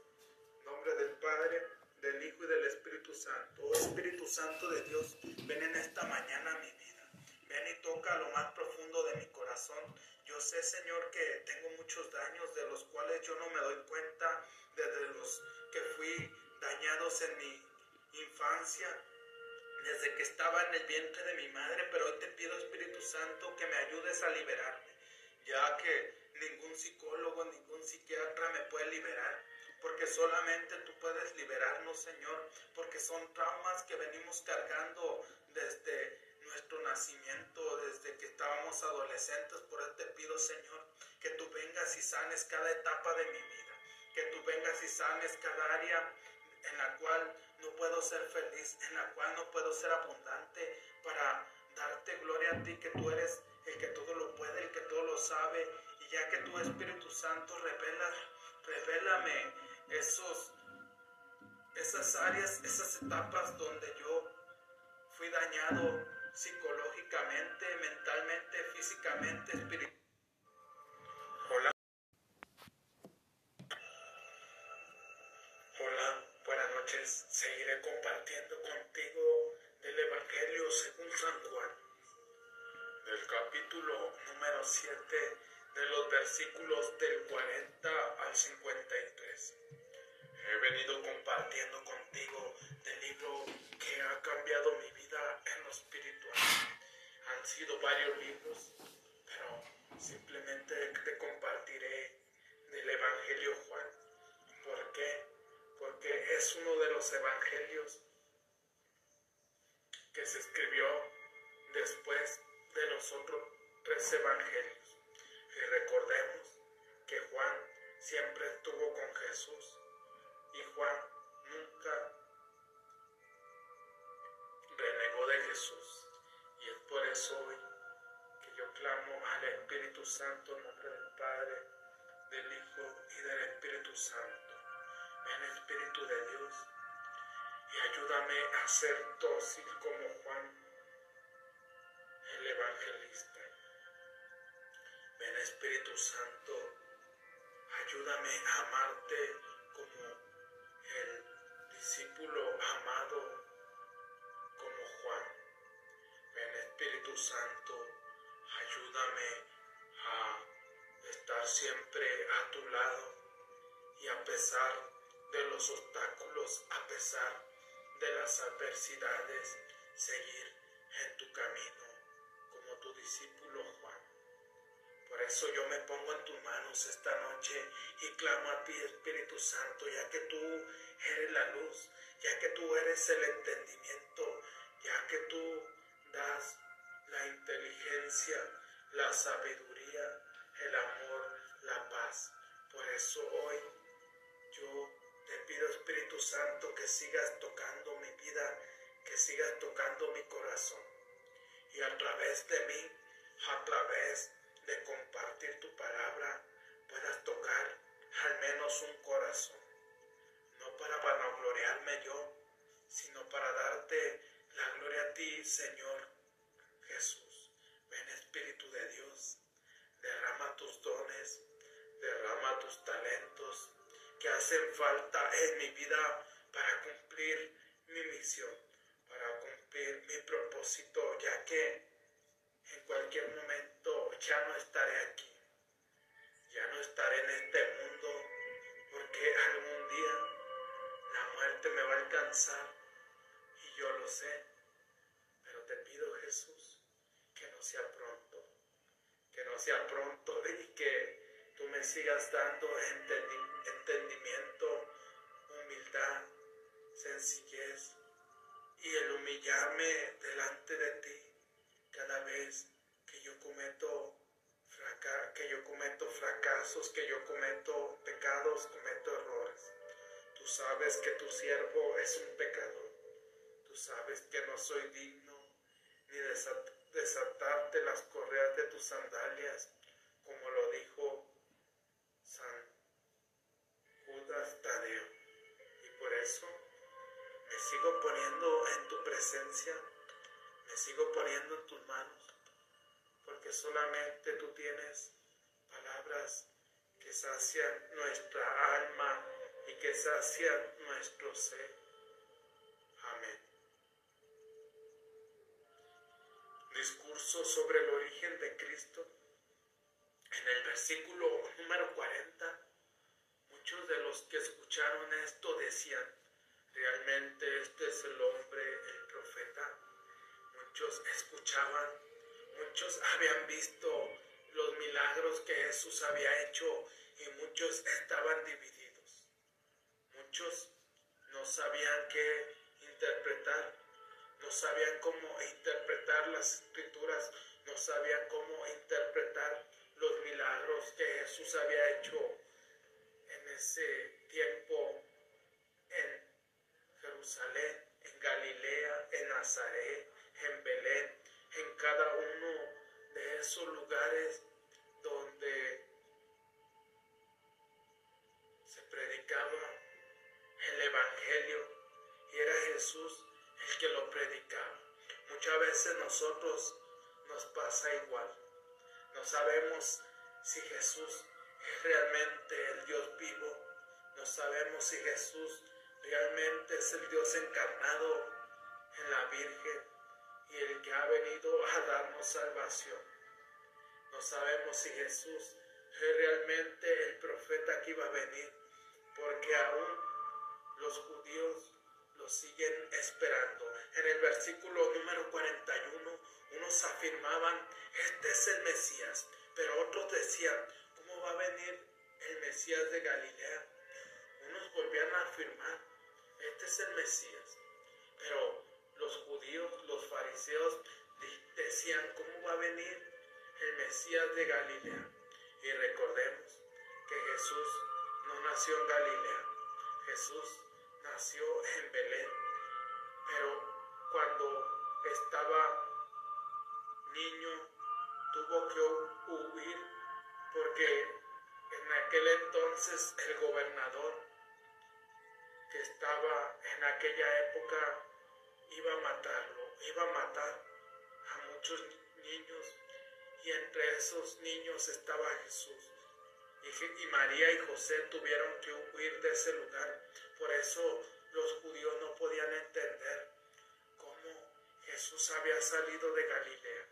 Nombre del Padre, del Hijo y del Espíritu Santo. Oh Espíritu Santo de Dios, ven en esta mañana a mi vida. Ven y toca lo más profundo de mi corazón. Yo sé, Señor, que tengo muchos daños de los cuales yo no me doy cuenta, desde los que fui dañados en mi infancia, desde que estaba en el vientre de mi madre, pero hoy te pido, Espíritu Santo, que me ayudes a liberarme, ya que ningún psicólogo, ningún psiquiatra me puede liberar, porque solamente tú puedes liberarnos, Señor, porque son traumas que venimos cargando desde nuestro nacimiento, desde que estábamos adolescentes. Por eso te pido, Señor, que tú vengas y sanes cada etapa de mi vida, que tú vengas y sanes cada área en la cual no puedo ser feliz, en la cual no puedo ser abundante para darte gloria a ti, que tú eres el que todo lo puede, el que todo lo sabe, y ya que tu Espíritu Santo revela, revélame esos, esas áreas, esas etapas donde yo fui dañado psicológicamente, mentalmente, físicamente, espiritualmente. Hola. Hola, buenas noches. Seguiré compartiendo contigo del Evangelio según San Juan, del capítulo número 7, de los versículos del 40 al 53. He venido compartiendo contigo del libro que ha cambiado mi vida en lo espiritual. Han sido varios libros, pero simplemente te compartiré del Evangelio Juan. ¿Por qué? Porque es uno de los evangelios que se escribió después de los otros tres evangelios. Y recordemos que Juan siempre estuvo con Jesús y Juan nunca renegó de Jesús. Y es por eso hoy que yo clamo al Espíritu Santo nombre del Padre, del Hijo y del Espíritu Santo. Ven Espíritu de Dios y ayúdame a ser dócil como Juan, el evangelista. Ven Espíritu Santo, ayúdame a amarte como el discípulo amado Santo, ayúdame a estar siempre a tu lado y a pesar de los obstáculos, a pesar de las adversidades, seguir en tu camino como tu discípulo Juan. Por eso yo me pongo en tus manos esta noche y clamo a ti, Espíritu Santo, ya que tú eres la luz, ya que tú eres el entendimiento, ya que tú das la inteligencia, la sabiduría, el amor, la paz. Por eso hoy yo te pido, Espíritu Santo, que sigas tocando mi vida, que sigas tocando mi corazón. Y a través de mí, a través de compartir tu palabra, puedas tocar al menos un corazón. No para vanagloriarme yo, sino para darte la gloria a ti, Señor Jesús. Ven Espíritu de Dios, derrama tus dones, derrama tus talentos que hacen falta en mi vida para cumplir mi misión, para cumplir mi propósito, ya que en cualquier momento ya no estaré aquí, ya no estaré en este mundo, porque algún día la muerte me va a alcanzar y yo lo sé, pero te pido Jesús sea pronto, que no sea pronto y que tú me sigas dando entendimiento, humildad, sencillez y el humillarme delante de ti cada vez que yo cometo que yo cometo fracasos, que yo cometo pecados, cometo errores. Tú sabes que tu siervo es un pecador. Tú sabes que no soy digno ni desatarte las correas de tus sandalias, como lo dijo San Judas Tadeo. Y por eso me sigo poniendo en tu presencia, me sigo poniendo en tus manos, porque solamente tú tienes palabras que sacian nuestra alma y que sacian nuestro ser. Discurso sobre el origen de Cristo. En el versículo número 40, muchos de los que escucharon esto decían, realmente este es el hombre, el profeta. Muchos escuchaban, muchos habían visto los milagros que Jesús había hecho y muchos estaban divididos. Muchos no sabían qué interpretar, no sabían cómo interpretar las escrituras, no sabían cómo interpretar los milagros que Jesús había hecho en ese tiempo en Jerusalén, en Galilea, en Nazaret, en Belén, en cada uno de esos lugares donde se predicaba el Evangelio. Y era Jesús que lo predicaba. Muchas veces nosotros nos pasa igual. No sabemos si Jesús es realmente el Dios vivo. No sabemos si Jesús realmente es el Dios encarnado en la Virgen y el que ha venido a darnos salvación. No sabemos si Jesús es realmente el profeta que iba a venir, porque aún los judíos siguen esperando. En el versículo número 41, unos afirmaban, este es el Mesías, pero otros decían, ¿cómo va a venir el Mesías de Galilea? Unos volvían a afirmar, este es el Mesías, pero los judíos, los fariseos decían, ¿cómo va a venir el Mesías de Galilea? Y recordemos que Jesús no nació en Galilea, Jesús nació en Belén, pero cuando estaba niño tuvo que huir porque en aquel entonces el gobernador que estaba en aquella época iba a matarlo, iba a matar a muchos niños y entre esos niños estaba Jesús. Y, María y José tuvieron que huir de ese lugar. Por eso los judíos no podían entender cómo Jesús había salido de Galilea,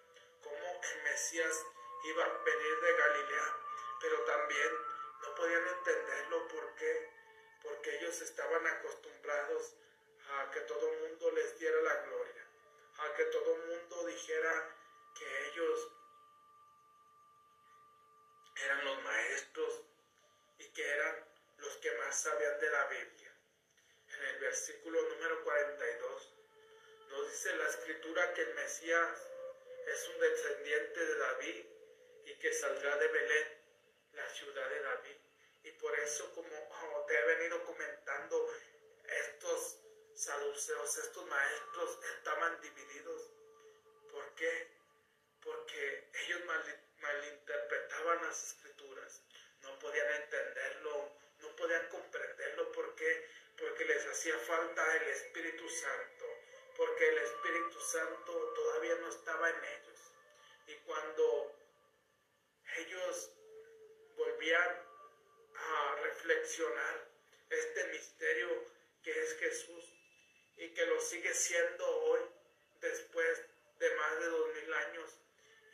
cómo el Mesías iba a venir de Galilea, pero también no podían entenderlo porque porque ellos estaban acostumbrados a que todo el mundo les diera la gloria, a que todo el mundo dijera que ellos eran los maestros y que eran los que más sabían de la Biblia. En el versículo número 42 nos dice la escritura que el Mesías es un descendiente de David y que saldrá de Belén, la ciudad de David. Y por eso, como te he venido comentando, estos saduceos, estos maestros estaban divididos. ¿Por qué? Porque ellos malinterpretaban las escrituras, no podían entenderlo, no podían comprenderlo. ¿Por qué? Porque les hacía falta el Espíritu Santo, porque el Espíritu Santo todavía no estaba en ellos. Y cuando ellos volvían a reflexionar este misterio que es Jesús y que lo sigue siendo hoy después de más de dos mil años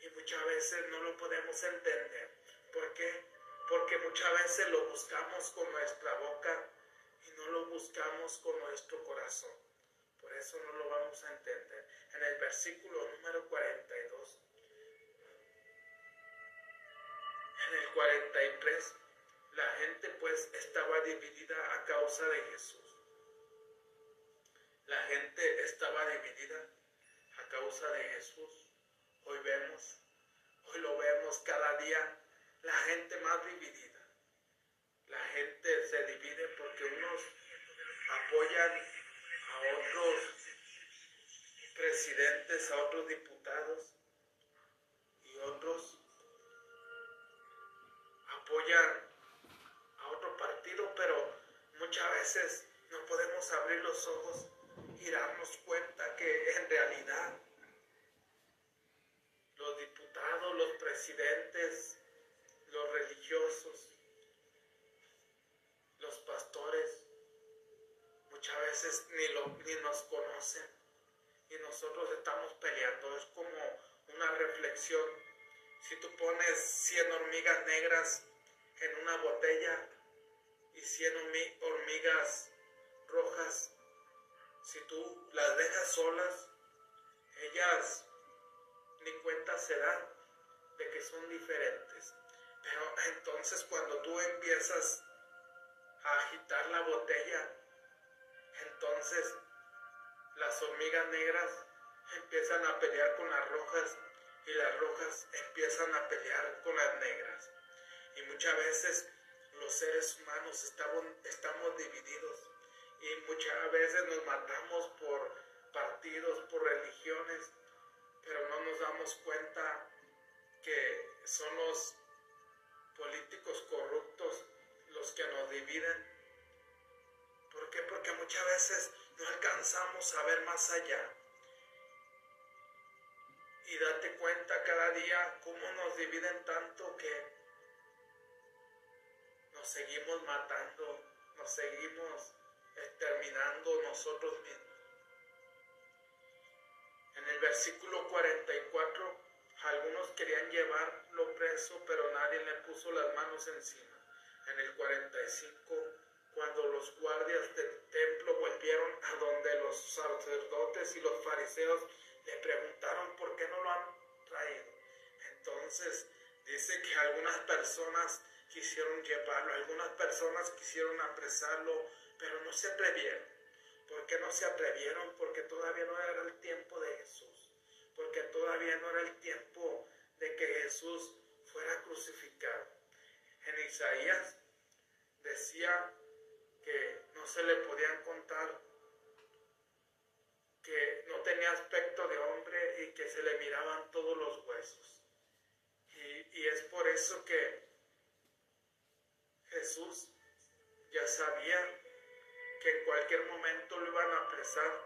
y muchas veces no lo podemos entender. ¿Por qué? Porque muchas veces lo buscamos con nuestra boca no lo buscamos con nuestro corazón. Por eso no lo vamos a entender. En el versículo número 42, en el 43, la gente pues estaba dividida a causa de Jesús. La gente estaba dividida a causa de Jesús. Hoy vemos, hoy lo vemos cada día, la gente más dividida. La gente se divide porque unos apoyan a otros presidentes, a otros diputados y otros apoyan a otro partido, pero muchas veces no podemos abrir los ojos y darnos cuenta que en realidad los diputados, los presidentes, los religiosos, los pastores, muchas veces ni, lo, ni nos conocen y nosotros estamos peleando. Es como una reflexión. Si tú pones 100 hormigas negras en una botella y 100 hormigas rojas, si tú las dejas solas, ellas ni cuenta se dan de que son diferentes. Pero entonces cuando tú empiezas a agitar la botella, entonces las hormigas negras empiezan a pelear con las rojas y las rojas empiezan a pelear con las negras. Y muchas veces los seres humanos estamos, divididos y muchas veces nos matamos por partidos, por religiones, pero no nos damos cuenta que son los políticos corruptos los que nos dividen. ¿Por qué? Porque muchas veces no alcanzamos a ver más allá. Y date cuenta cada día cómo nos dividen tanto que nos seguimos matando, nos seguimos exterminando nosotros mismos. En el versículo 44, algunos querían llevarlo preso, pero nadie le puso las manos encima. En el 45, cuando los guardias del templo volvieron a donde los sacerdotes y los fariseos le preguntaron por qué no lo han traído. Entonces dice que algunas personas quisieron llevarlo, algunas personas quisieron apresarlo, pero no se atrevieron. ¿Por qué no se atrevieron? Porque todavía no era el tiempo de Jesús. Porque todavía no era el tiempo de que Jesús fuera crucificado. En Isaías decía que no se le podían contar, que no tenía aspecto de hombre y que se le miraban todos los huesos. Y, es por eso que Jesús ya sabía que en cualquier momento lo iban a apresar,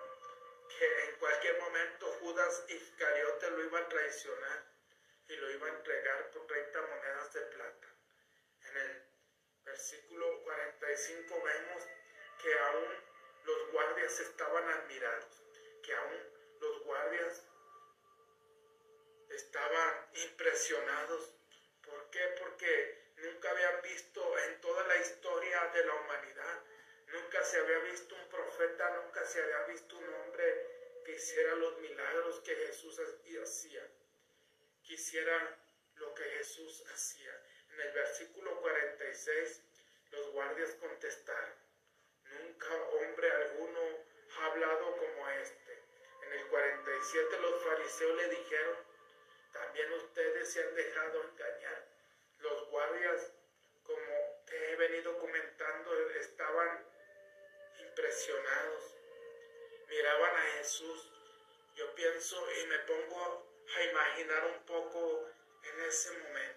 que en cualquier momento Judas Iscariote lo iba a traicionar y lo iba a entregar por 30 monedas de plata. En el versículo 45 vemos que aún los guardias estaban admirados, que aún los guardias estaban impresionados. ¿Por qué? Porque nunca habían visto en toda la historia de la humanidad Nunca se había visto un profeta, nunca se había visto un hombre que hiciera los milagros que Jesús hacía. Quisiera lo que Jesús hacía. En el versículo 46, los guardias contestaron, nunca hombre alguno ha hablado como este. En el 47 los fariseos le dijeron, también ustedes se han dejado engañar. Los guardias, como te he venido comentando, estaban impresionados. Miraban a Jesús. Yo pienso y me pongo a imaginar un poco en ese momento.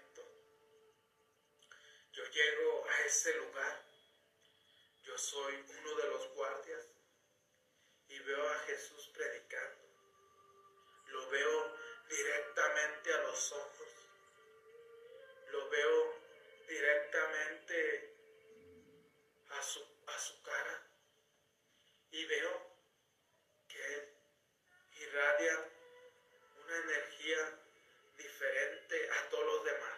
Yo llego a ese lugar. Yo soy uno de los guardias y veo a Jesús predicando. Lo veo directamente a los ojos. Lo veo directamente a su, a su cara y veo que Él irradia una energía diferente a todos los demás.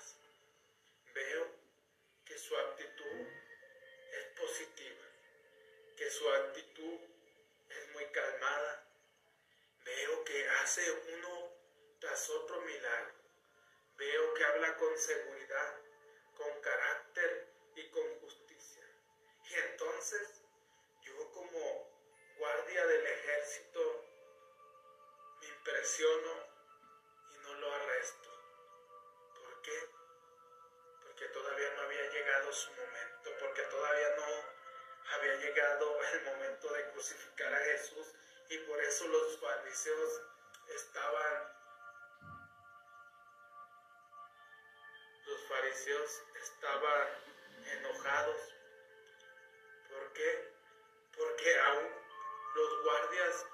Su actitud es positiva, que su actitud es muy calmada. Veo que hace uno tras otro milagro. Veo que habla con seguridad, con carácter y con justicia. Y entonces yo como guardia del ejército, me impresiono y no lo arresto. Llegado su momento, porque todavía no había llegado el momento de crucificar a Jesús y por eso los fariseos estaban los fariseos estaban enojados. ¿Por qué? Porque aún los guardias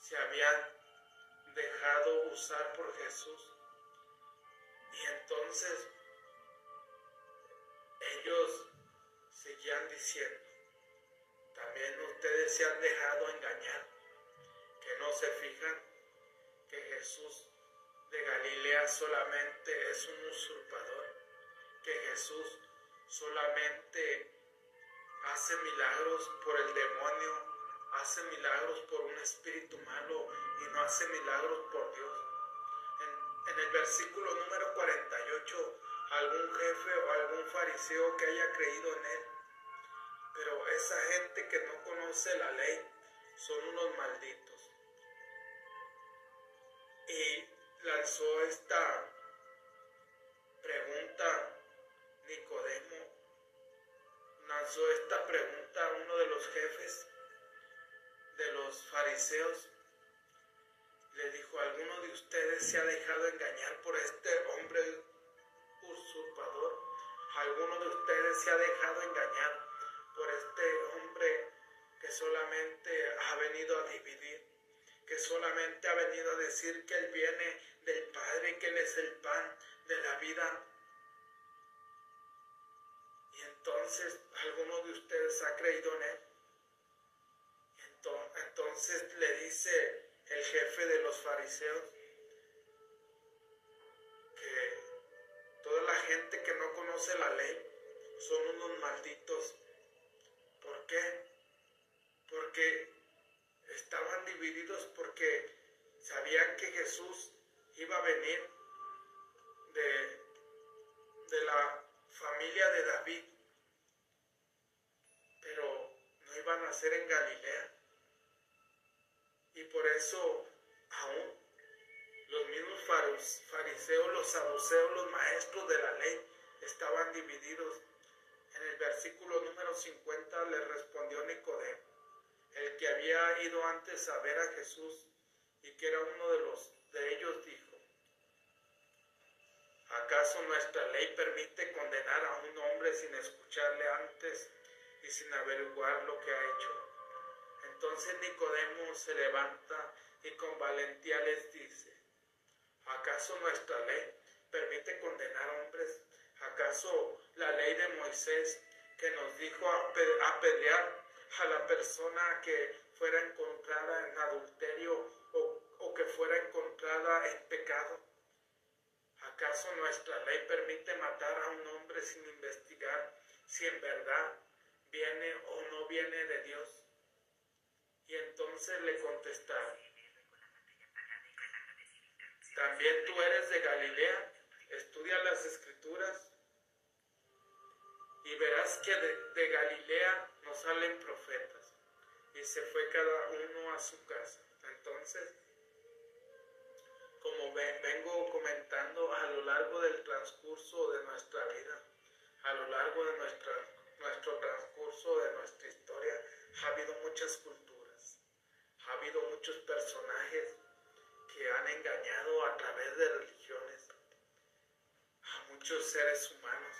se habían dejado usar por Jesús. Y entonces ellos seguían diciendo, también ustedes se han dejado engañar, que no se fijan que Jesús de Galilea solamente es un usurpador, que Jesús solamente hace milagros por el demonio, hace milagros por un espíritu malo y no hace milagros por Dios. En, el versículo número 48, algún jefe o algún fariseo que haya creído en él, pero esa gente que no conoce la ley son unos malditos. Y lanzó esta pregunta Nicodemo, lanzó esta pregunta a uno de los jefes de los fariseos. Le dijo, ¿alguno de ustedes se ha dejado engañar por este hombre usurpador? ¿Alguno de ustedes se ha dejado engañar por este hombre que solamente ha venido a dividir? que solamente ha venido a decir que Él viene del Padre, que Él es el pan de la vida. Y entonces alguno de ustedes ha creído en Él. Entonces le dice el jefe de los fariseos toda la gente que no conoce la ley son unos malditos. ¿Por qué? Porque estaban divididos porque sabían que Jesús iba a venir de, de la familia de David, pero no iban a ser en Galilea. Y por eso aún los mismos fariseos, los saduceos, los maestros de la ley estaban divididos. En el versículo número 50 le respondió Nicodemo el que había ido antes a ver a Jesús y que era uno de los de ellos dijo, ¿acaso nuestra ley permite condenar a un hombre sin escucharle antes y sin averiguar lo que ha hecho? Entonces Nicodemo se levanta y con valentía les dice, ¿acaso nuestra ley permite condenar hombres? ¿Acaso la ley de Moisés que nos dijo apedrear a la persona que fuera encontrada en adulterio o, que fuera encontrada en pecado? ¿Acaso nuestra ley permite matar a un hombre sin investigar si en verdad viene o no viene de Dios? Y entonces le contestaron, ¿también tú eres de Galilea? Estudia las escrituras y verás que de, Galilea no salen profetas. Y se fue cada uno a su casa. Entonces, como vengo comentando a lo largo del transcurso de nuestra vida, a lo largo de nuestra, nuestro transcurso de nuestra historia, ha habido muchas culturas, ha habido muchos personajes que han engañado a través de religiones a muchos seres humanos.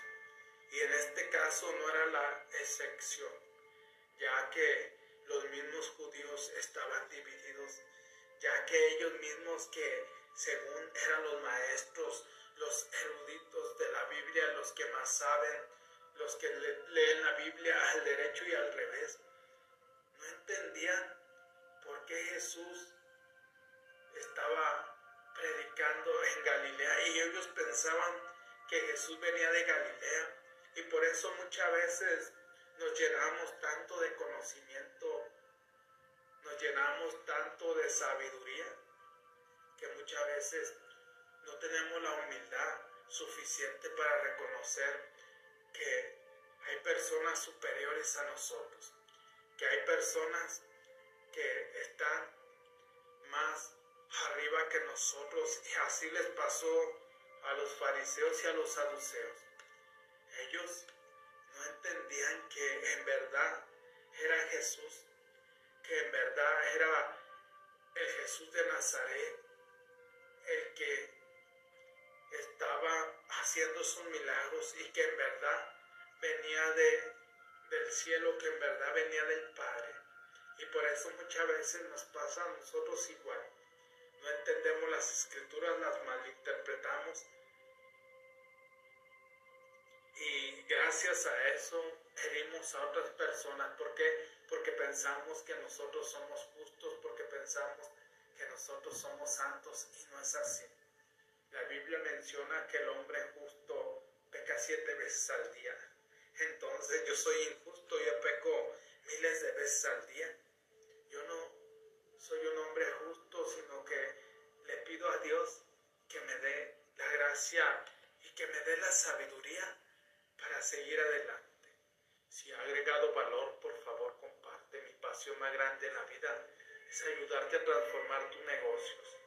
Y en este caso no era la excepción, ya que los mismos judíos estaban divididos, ya que ellos mismos que según eran los maestros, los eruditos de la Biblia, los que más saben, los que leen la Biblia al derecho y al revés, no entendían por qué Jesús estaba predicando en Galilea y ellos pensaban que Jesús venía de Galilea. Y por eso muchas veces nos llenamos tanto de conocimiento, nos llenamos tanto de sabiduría, que muchas veces no tenemos la humildad suficiente para reconocer que hay personas superiores a nosotros, que hay personas que están más arriba que nosotros y así les pasó a los fariseos y a los saduceos ellos no entendían que en verdad era Jesús, que en verdad era el Jesús de Nazaret, el que estaba haciendo sus milagros y que en verdad venía de, del cielo, que en verdad venía del Padre. Y por eso muchas veces nos pasa a nosotros igual. No entendemos las escrituras, las malinterpretamos. Y gracias a eso herimos a otras personas. ¿Por qué? Porque pensamos que nosotros somos justos, porque pensamos que nosotros somos santos y no es así. La Biblia menciona que el hombre justo peca siete veces al día. Entonces yo soy injusto, yo peco miles de veces al día. Yo no soy un hombre justo, sino que le pido a Dios que me dé la gracia y que me dé la sabiduría para seguir adelante. Si ha agregado valor, por favor comparte. Mi pasión más grande en la vida es ayudarte a transformar tus negocios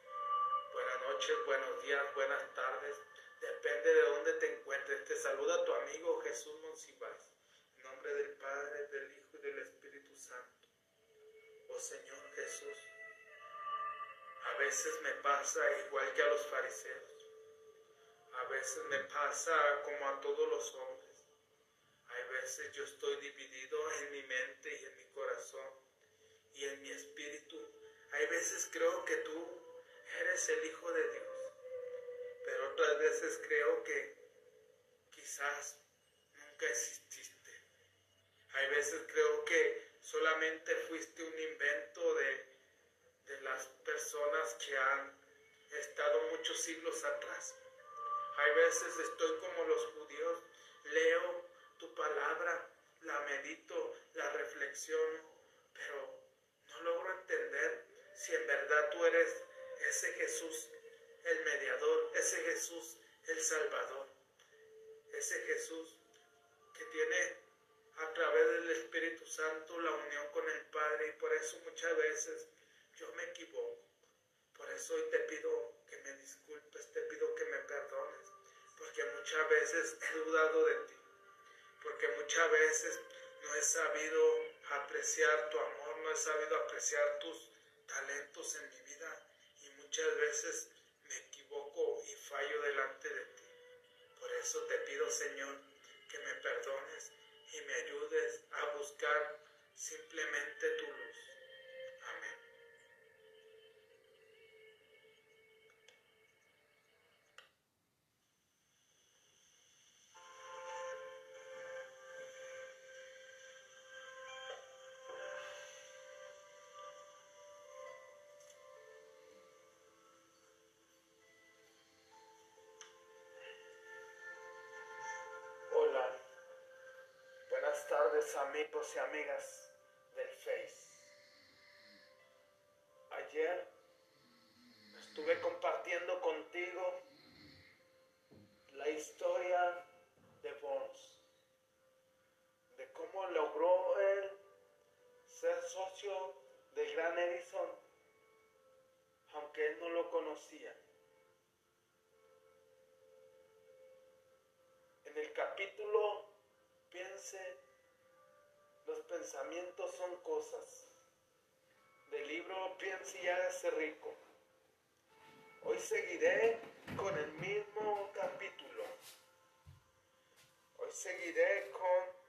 buenas noches, buenos días, buenas tardes. Depende de dónde te encuentres. Te saluda tu amigo Jesús Monsiváis. En nombre del Padre, del Hijo y del Espíritu Santo. Oh Señor veces me pasa igual que a los fariseos. A veces me pasa como a todos los hombres. Hay veces yo estoy dividido en mi mente y en mi corazón y en mi espíritu. Hay veces creo que tú eres el Hijo de Dios. Pero otras veces creo que quizás nunca exististe. Hay veces creo que solamente fuiste un invento de, de las personas que han estado muchos siglos atrás. Hay veces estoy como los judíos, leo tu palabra, la medito, la reflexiono, pero no logro entender si en verdad tú eres ese Jesús el mediador, ese Jesús el Salvador, ese Jesús que tiene a través del Espíritu Santo la unión con el Padre y por eso muchas veces yo me equivoco. Por eso hoy te pido que me disculpes, te pido que me perdones, porque muchas veces he dudado de ti, porque muchas veces no he sabido apreciar tu amor, no he sabido apreciar tus talentos en mi vida muchas veces me equivoco y fallo delante de ti. Por eso te pido, Señor, que me perdones y me ayudes a buscar simplemente tu luz. Amigas del Face. Ayer estuve compartiendo contigo la historia de Bones, de cómo logró él ser socio de Gran Edison, aunque él no lo conocía. En el capítulo piense los pensamientos son cosas. Del libro Piensa y hágase rico. Hoy seguiré con el mismo capítulo. Hoy seguiré con